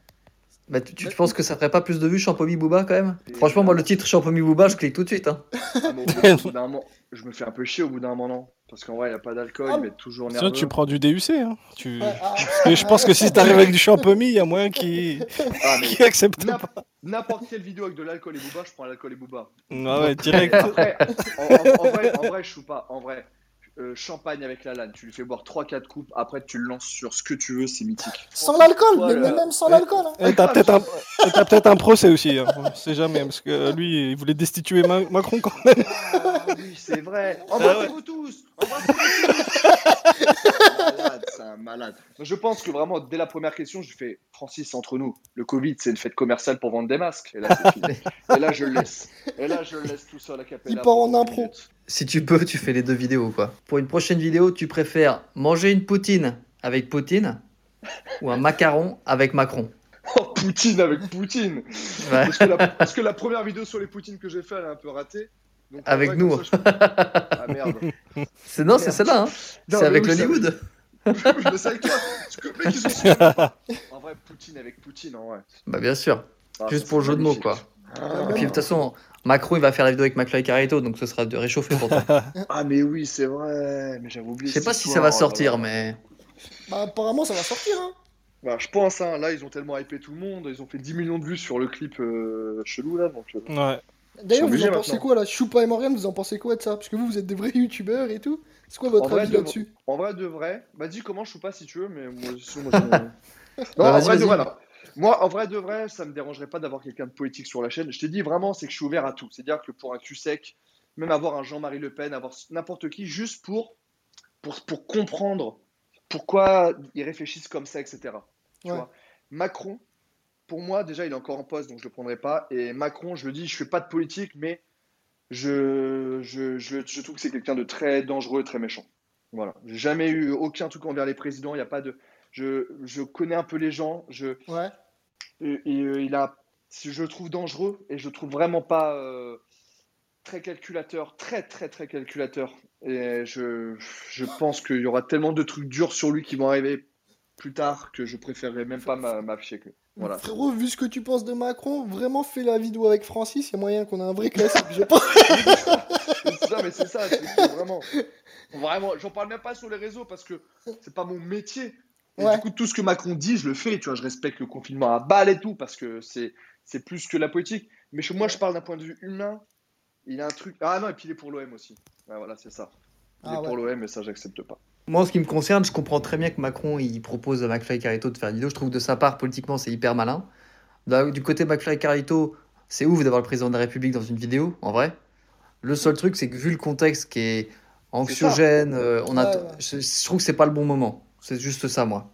Speaker 1: Bah, tu, tu penses que ça ferait pas plus de vues Champomy Booba quand même
Speaker 3: Et
Speaker 1: Franchement, moi, le titre Champomy Booba, je clique tout de suite. Hein.
Speaker 3: Ah, mais au bout- moment, je me fais un peu chier au bout d'un moment, non Parce qu'en vrai, il n'y a pas d'alcool,
Speaker 2: Ah,
Speaker 3: il met toujours
Speaker 6: Sinon,
Speaker 3: nerveux.
Speaker 6: tu prends du DUC. Hein. Tu...
Speaker 2: Ah,
Speaker 6: Parce que je pense que si t'arrives avec du champomy, il y a moyen qui
Speaker 3: Ah, mais
Speaker 6: qui accepte pas.
Speaker 3: n'importe- n'importe quelle vidéo avec de l'alcool et Booba, je prends l'alcool et Booba.
Speaker 6: Ah ouais, direct.
Speaker 3: Après, en, en- en vrai, en vrai, je suis pas. En vrai, euh, champagne avec la lane, tu lui fais boire 3-4 coupes, après tu le lances sur ce que tu veux, c'est mythique.
Speaker 2: Sans l'alcool, mais, même sans l'alcool. hein.
Speaker 6: Et t'as peut-être un, procès aussi. Hein. On sait jamais, parce que lui, il voulait destituer Ma- Macron quand même.
Speaker 3: Ah oui, c'est vrai. Embrassez-vous tous Embrassez-vous tous Malade, c'est un malade. Je pense que vraiment, dès la première question, je lui fais Francis, entre nous, le Covid, c'est une fête commerciale pour vendre des masques. Et là, c'est fini. Et là, je le laisse. Et là, je le laisse tout seul à Capella.
Speaker 2: Il part en impro.
Speaker 3: minutes.
Speaker 1: Si tu peux, tu fais les deux vidéos, quoi. Pour une prochaine vidéo, tu préfères manger une poutine avec Poutine ou un macaron avec Macron?
Speaker 3: Oh, Poutine avec Poutine
Speaker 1: Ouais.
Speaker 3: parce, que la, parce que la première vidéo sur les Poutines que j'ai fait, elle est un peu ratée. Donc,
Speaker 1: Avec
Speaker 3: vrai,
Speaker 1: nous.
Speaker 3: ça, je- Ah merde.
Speaker 1: C'est non, c'est celle-là. Hein.
Speaker 3: Non,
Speaker 1: C'est avec l'Hollywood.
Speaker 3: toi. Ont su- En vrai, Poutine avec Poutine, en vrai.
Speaker 1: Bah bien sûr.
Speaker 3: Ah,
Speaker 1: Juste pour le jeu de mots, quoi.
Speaker 3: Ah,
Speaker 1: Et puis de toute façon, Macron, il va faire la vidéo avec McFly et Carito, donc ce sera de réchauffer pour toi.
Speaker 3: Ah, mais oui, c'est vrai. Mais j'avais oublié.
Speaker 1: Je sais pas si ça va
Speaker 3: oh
Speaker 1: sortir,
Speaker 3: là.
Speaker 1: mais
Speaker 2: Bah, apparemment, ça va sortir. Hein.
Speaker 3: Bah, je pense, hein, là, ils ont tellement hypé tout le monde. Ils ont fait 10 millions de vues sur le clip euh, chelou, là. Donc, euh,
Speaker 6: Ouais.
Speaker 2: D'ailleurs, vous en pensez
Speaker 3: maintenant.
Speaker 2: quoi là? Choupa et Morgan, vous en pensez quoi de ça? Parce que vous, vous êtes des vrais youtubeurs et tout. C'est quoi votre
Speaker 3: vrai,
Speaker 2: avis
Speaker 3: de-
Speaker 2: là-dessus?
Speaker 3: En vrai, de vrai, bah dis comment je suis pas si tu veux, mais moi, moi, je- non,
Speaker 1: Bah,
Speaker 3: en vrai, de vrai, non. Moi, en vrai, de vrai, ça me dérangerait pas d'avoir quelqu'un de poétique sur la chaîne. Je t'ai dit vraiment, c'est que je suis ouvert à tout. C'est-à-dire que pour un cul sec, même avoir un Jean-Marie Le Pen, avoir n'importe qui, juste pour, pour, pour comprendre pourquoi ils réfléchissent comme ça, etc. Tu
Speaker 2: Ouais.
Speaker 3: vois? Macron, pour moi, déjà, il est encore en poste, donc je le prendrai pas. Et Macron, je le dis, je fais pas de politique, mais je, je, je, je trouve que c'est quelqu'un de très dangereux, très méchant. Voilà. J'ai jamais eu aucun truc envers les présidents. Il y a pas de. Je, je connais un peu les gens. Je,
Speaker 2: Ouais.
Speaker 3: et, et, euh, il a, je le trouve dangereux et je le trouve vraiment pas euh, très calculateur, très très très calculateur. Et je, je pense qu'il y aura tellement de trucs durs sur lui qui vont arriver plus tard que je préférerais même pas m'a- m'afficher que. Voilà.
Speaker 2: Frérot, vu ce que tu penses de Macron, vraiment fais la vidéo avec Francis, il y a moyen qu'on ait un vrai classique. je pense.
Speaker 3: C'est ça, mais c'est ça, c'est vraiment. Vraiment, j'en parle même pas sur les réseaux parce que c'est pas mon métier. Et
Speaker 2: Ouais.
Speaker 3: du coup, tout ce que Macron dit, je le fais. Tu vois, je respecte le confinement à balle et tout parce que c'est c'est plus que la politique. Mais je- moi, je parle d'un point de vue humain. Il a un truc. Ah non, et puis il est pour l'OM aussi. Ouais, voilà, c'est ça. Il
Speaker 2: Ah
Speaker 3: est pour l'OM, mais ça, j'accepte pas.
Speaker 1: Moi, en ce qui me concerne, je comprends très bien que Macron, il propose à McFly et Carito de faire une vidéo. Je trouve que de sa part, politiquement, c'est hyper malin. Du côté McFly et Carito, c'est ouf d'avoir le président de la République dans une vidéo, en vrai. Le seul truc, c'est que vu le contexte qui est anxiogène, euh, on a,
Speaker 2: Ouais, ouais.
Speaker 1: Je, je trouve que c'est pas le bon moment. C'est juste ça, moi.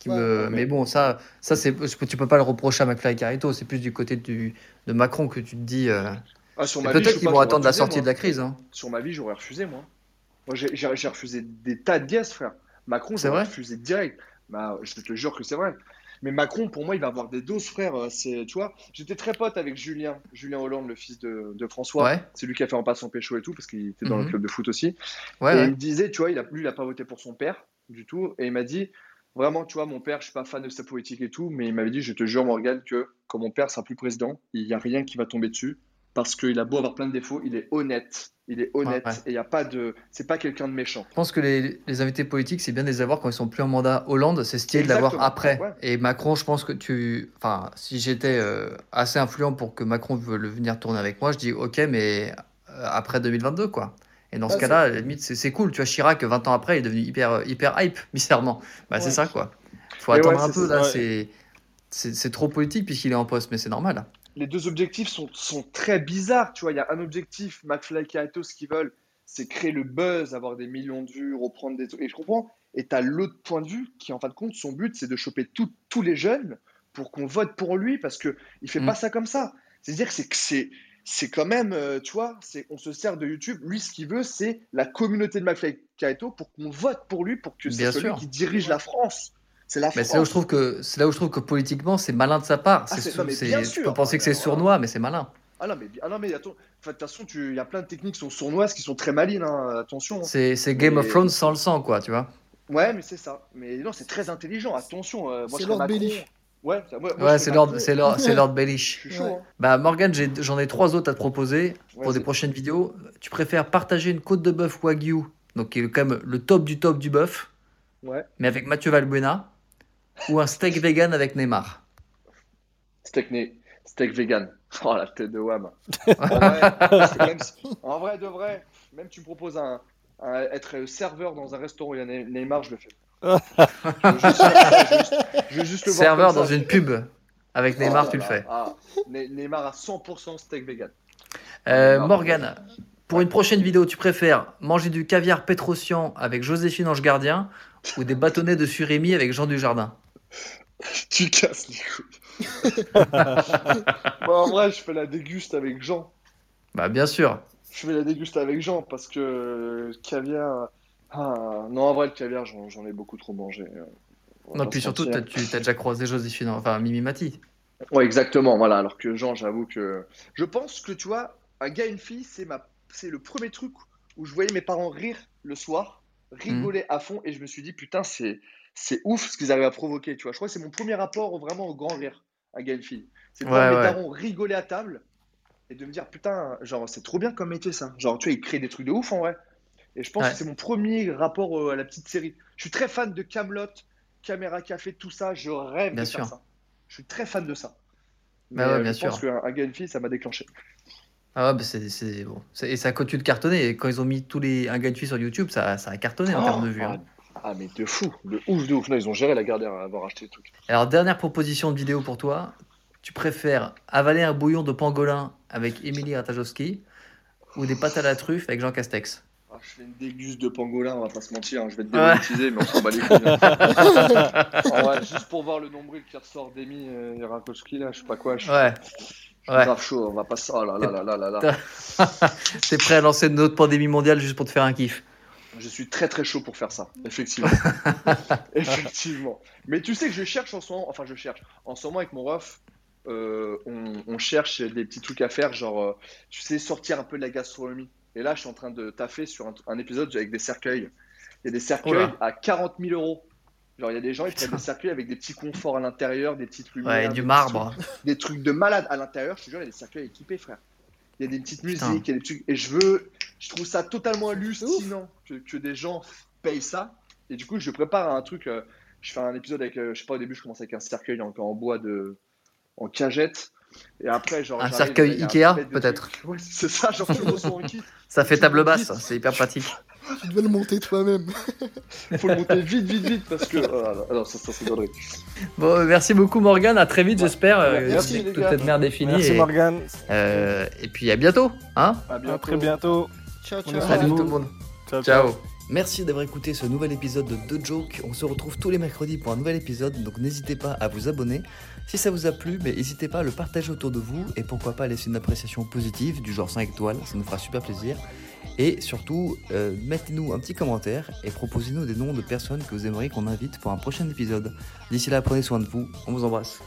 Speaker 1: Qui
Speaker 2: Ouais.
Speaker 1: me...
Speaker 3: Mais-
Speaker 1: bon, ça, ça c'est tu peux pas le reprocher à McFly et Carito. C'est plus du côté du, de Macron que tu te dis. euh,
Speaker 3: Ah,
Speaker 1: Peut-être qu'ils vont attendre la sortie
Speaker 3: moi.
Speaker 1: de la crise. hein.
Speaker 3: Sur ma vie, j'aurais refusé, moi. Moi, j'ai refusé des tas de dièses, frère. Macron,
Speaker 1: C'est
Speaker 3: refusé direct. Bah, je te jure que c'est vrai. Mais Macron, pour moi, il va avoir des doses, frère. Euh, C'est, tu vois, j'étais très pote avec Julien, Julien Hollande, le fils de, de François.
Speaker 1: Ouais,
Speaker 3: C'est lui qui a fait en passant pécho et tout, parce qu'il était dans le
Speaker 1: Mhm.
Speaker 3: club de foot aussi.
Speaker 1: ouais,
Speaker 3: et
Speaker 1: ouais.
Speaker 3: il me disait, tu vois, il a, lui, il a pas voté pour son père du tout. Et il m'a dit, vraiment, tu vois, mon père, je suis pas fan de sa politique et tout, mais il m'avait dit, je te jure, Morgan, que quand mon père sera plus président, il y a rien qui va tomber dessus, parce qu'il a beau avoir plein de défauts, il est honnête. Il est honnête
Speaker 1: Ouais, ouais.
Speaker 3: et il y a pas de, c'est pas quelqu'un de méchant.
Speaker 1: Je pense que les, les invités politiques, c'est bien de les avoir quand ils sont plus en mandat. Hollande, c'est stylé de l'avoir après.
Speaker 3: ouais.
Speaker 1: Et Macron, je pense que tu. Enfin, si j'étais euh, assez influent pour que Macron veuille venir tourner avec moi, je dis ok, mais euh, après 2022, quoi. Et dans ce cas-là, à la limite, c'est cool. Tu vois, Chirac, 20 ans après, il est devenu hyper, euh, hyper hype, bizarrement. Bah, c'est ça, quoi. Faut
Speaker 3: Mais
Speaker 1: attendre
Speaker 3: ouais,
Speaker 1: un peu,
Speaker 3: ça.
Speaker 1: là.
Speaker 6: Ouais.
Speaker 1: c'est C'est c'est trop politique puisqu'il est en poste, mais c'est normal.
Speaker 3: Les deux objectifs sont, sont très bizarres, tu vois. Il y a un objectif, McFly et ce qu'ils veulent, c'est créer le buzz, avoir des millions de vues, reprendre des. Et je comprends. Et tu as l'autre point de vue qui, en fin de compte, son but, c'est de choper tout- tous les jeunes pour qu'on vote pour lui parce que il fait
Speaker 1: Mm.
Speaker 3: pas ça comme ça. C'est-à-dire que c'est c'est c'est quand même, euh, tu vois, c'est on se sert de YouTube. Lui, ce qu'il veut, c'est la communauté de McFly et Carito pour qu'on vote pour lui, pour que c'est celui
Speaker 1: sûr.
Speaker 3: qui dirige la France. C'est la
Speaker 1: Mais
Speaker 3: France.
Speaker 1: c'est là où je trouve que c'est là où je trouve que politiquement c'est malin de sa part.
Speaker 3: Ah,
Speaker 1: C'est
Speaker 3: c'est-
Speaker 1: sou-
Speaker 3: non, mais
Speaker 1: c'est-
Speaker 3: bien
Speaker 1: tu peux penser que c'est sournois, mais c'est malin.
Speaker 3: Ah non, mais, ah non, mais attends, enfin, de toute façon, il y a plein de techniques qui sont sournoises, qui sont très malines, hein, attention. hein.
Speaker 1: C'est c'est Game of Thrones sans le sang, quoi, tu vois.
Speaker 3: Ouais, mais c'est ça. Mais non, c'est très intelligent. Attention. euh, moi,
Speaker 2: C'est Lord. Baelish.
Speaker 3: Ouais, moi- moi,
Speaker 1: Ouais, c'est Lord, c'est Lord, c'est Lord Baelish.
Speaker 2: Ouais.
Speaker 3: hein.
Speaker 1: Bah Morgan, j'ai- j'en ai trois autres à te proposer
Speaker 3: Ouais,
Speaker 1: pour des prochaines vidéos. Tu préfères partager une côte de bœuf Wagyu, donc qui est quand même le top du top du bœuf,
Speaker 3: Ouais.
Speaker 1: mais avec Mathieu Valbuena, ou un steak vegan avec Neymar
Speaker 3: Steak, né- steak vegan. Oh, la tête de Wam. En vrai, même en vrai, de vrai, même tu me proposes un, un- être serveur dans un restaurant où il y a Ne- Neymar, je le fais. je, veux juste, je veux juste- je veux juste le voir
Speaker 1: Serveur dans
Speaker 3: ça.
Speaker 1: une pub avec
Speaker 3: Oh
Speaker 1: Neymar,
Speaker 3: là
Speaker 1: tu le fais.
Speaker 3: Ah, Ne- Neymar à 100% steak vegan.
Speaker 1: Euh,
Speaker 3: Neymar.
Speaker 1: Morgan, pour une prochaine vidéo, tu préfères manger du caviar Pétrosian avec Joséphine Ange Gardien ou des bâtonnets de surimi avec Jean Dujardin?
Speaker 3: Tu casses les couilles. Bon, en vrai, je fais la déguste avec Jean.
Speaker 1: Bah bien sûr.
Speaker 3: Je fais la déguste avec Jean parce que caviar. Ah, non, en vrai, le caviar, j'en ai beaucoup trop mangé. euh, on
Speaker 1: Non, puis surtout, t'as- tu as déjà croisé Joséphine, enfin Mimi Mati.
Speaker 3: Ouais, exactement. Voilà. Alors que Jean, j'avoue que. Je pense que tu vois, un gars et une fille, c'est ma... c'est le premier truc où je voyais mes parents rire le soir, rigoler
Speaker 1: Mhm.
Speaker 3: à fond, et je me suis dit, putain, c'est c'est ouf ce qu'ils arrivent à provoquer. Tu vois, je crois que c'est mon premier rapport vraiment au grand rire, une fille. C'est de voir
Speaker 1: Ouais,
Speaker 3: mes
Speaker 1: ouais.
Speaker 3: darons rigoler à table et de me dire, putain, genre, c'est trop bien comme métier ça. Genre, tu vois, ils créent des trucs de ouf en vrai. Et je pense
Speaker 1: Ouais.
Speaker 3: que c'est mon premier rapport euh, à la petite série. Je suis très fan de Camelot, Caméra Café, tout ça. Je rêve
Speaker 1: Bien
Speaker 3: de faire ça. Je suis très fan de ça.
Speaker 1: Bah
Speaker 3: Mais, euh,
Speaker 1: bien
Speaker 3: je pense
Speaker 1: sûr.
Speaker 3: qu'un un gars et une fille, ça m'a déclenché.
Speaker 1: Ah ouais, bah c'est bon. Et ça continue de cartonner. Et quand ils ont mis tous les un gars de fille sur YouTube, ça, ça a cartonné en
Speaker 3: Oh,
Speaker 1: termes de vues. hein.
Speaker 3: Ah, mais de fou, de ouf, de ouf. Non, ils ont géré la gardère à avoir acheté le truc.
Speaker 1: Alors, dernière proposition de vidéo pour toi. Tu préfères avaler un bouillon de pangolin avec Émilie Ratajkowski ou des pâtes à la truffe avec Jean Castex?
Speaker 3: Ah, je fais une déguste de pangolin, on va pas se mentir. hein, Je vais te
Speaker 1: Ouais.
Speaker 3: démonétiser, mais on s'en bat les couilles. hein. En vrai, juste pour voir le nombril qui ressort d'Emi euh, Rakowski, là, je sais pas quoi. Je
Speaker 1: Ouais. Ouais.
Speaker 3: grave chaud, on va pas. Oh là là là là là là.
Speaker 1: T'es prêt à lancer une autre pandémie mondiale juste pour te faire un kiff?
Speaker 3: Je suis très très chaud pour faire ça, effectivement. effectivement. Mais tu sais que je cherche en ce moment, enfin je cherche, en ce moment avec mon ref, euh, on, on cherche des petits trucs à faire, genre, euh, tu sais, sortir un peu de la gastronomie. Et là, je suis en train de taffer sur un, un épisode avec des cercueils. Il y a des cercueils à 40 000 euros. Genre, il y a des gens, ils prennent des cercueils avec des petits conforts à l'intérieur, des petites lumières.
Speaker 1: Ouais, du marbre.
Speaker 3: trucs- des trucs de malade à l'intérieur. Je te jure, il y a des cercueils équipés, frère. Il y a des petites
Speaker 1: Putain.
Speaker 3: musiques, il y a des trucs. Et je veux, je trouve ça totalement hallucinant que, que des gens payent ça. Et du coup, je prépare un truc. euh, je fais un épisode avec, euh, je sais pas, au début, je commence avec un cercueil en, en bois de, en cagette. Et après, genre,
Speaker 1: Un cercueil Ikea, peut-être.
Speaker 3: Ouais, c'est ça, genre, tu reçois en kit.
Speaker 1: Ça fait table
Speaker 3: le
Speaker 1: basse, c'est hyper pratique.
Speaker 2: Tu devais le monter toi-même.
Speaker 3: Il faut le monter vite, vite, vite, parce que. oh là, non, ça, ça c'est connerie.
Speaker 1: Bon, euh, merci beaucoup Morgan, à très vite j'espère.
Speaker 3: Ouais,
Speaker 1: euh,
Speaker 3: merci,
Speaker 1: que
Speaker 3: les
Speaker 1: toute
Speaker 3: gars.
Speaker 1: cette merde est finie.
Speaker 6: Merci
Speaker 1: et,
Speaker 6: Morgan.
Speaker 1: euh, et puis à bientôt. Hein
Speaker 3: À
Speaker 6: À très bientôt.
Speaker 2: Ciao,
Speaker 6: On
Speaker 2: ciao.
Speaker 1: Salut tout le monde.
Speaker 6: Ciao.
Speaker 1: Ciao.
Speaker 4: Merci d'avoir écouté ce nouvel épisode de The Joke. On se retrouve tous les mercredis pour un nouvel épisode, donc n'hésitez pas à vous abonner. Si ça vous a plu, mais n'hésitez pas à le partager autour de vous et pourquoi pas laisser une appréciation positive du genre 5 étoiles, ça nous fera super plaisir. Et surtout, euh, mettez-nous un petit commentaire et proposez-nous des noms de personnes que vous aimeriez qu'on invite pour un prochain épisode. D'ici là, prenez soin de vous, on vous embrasse.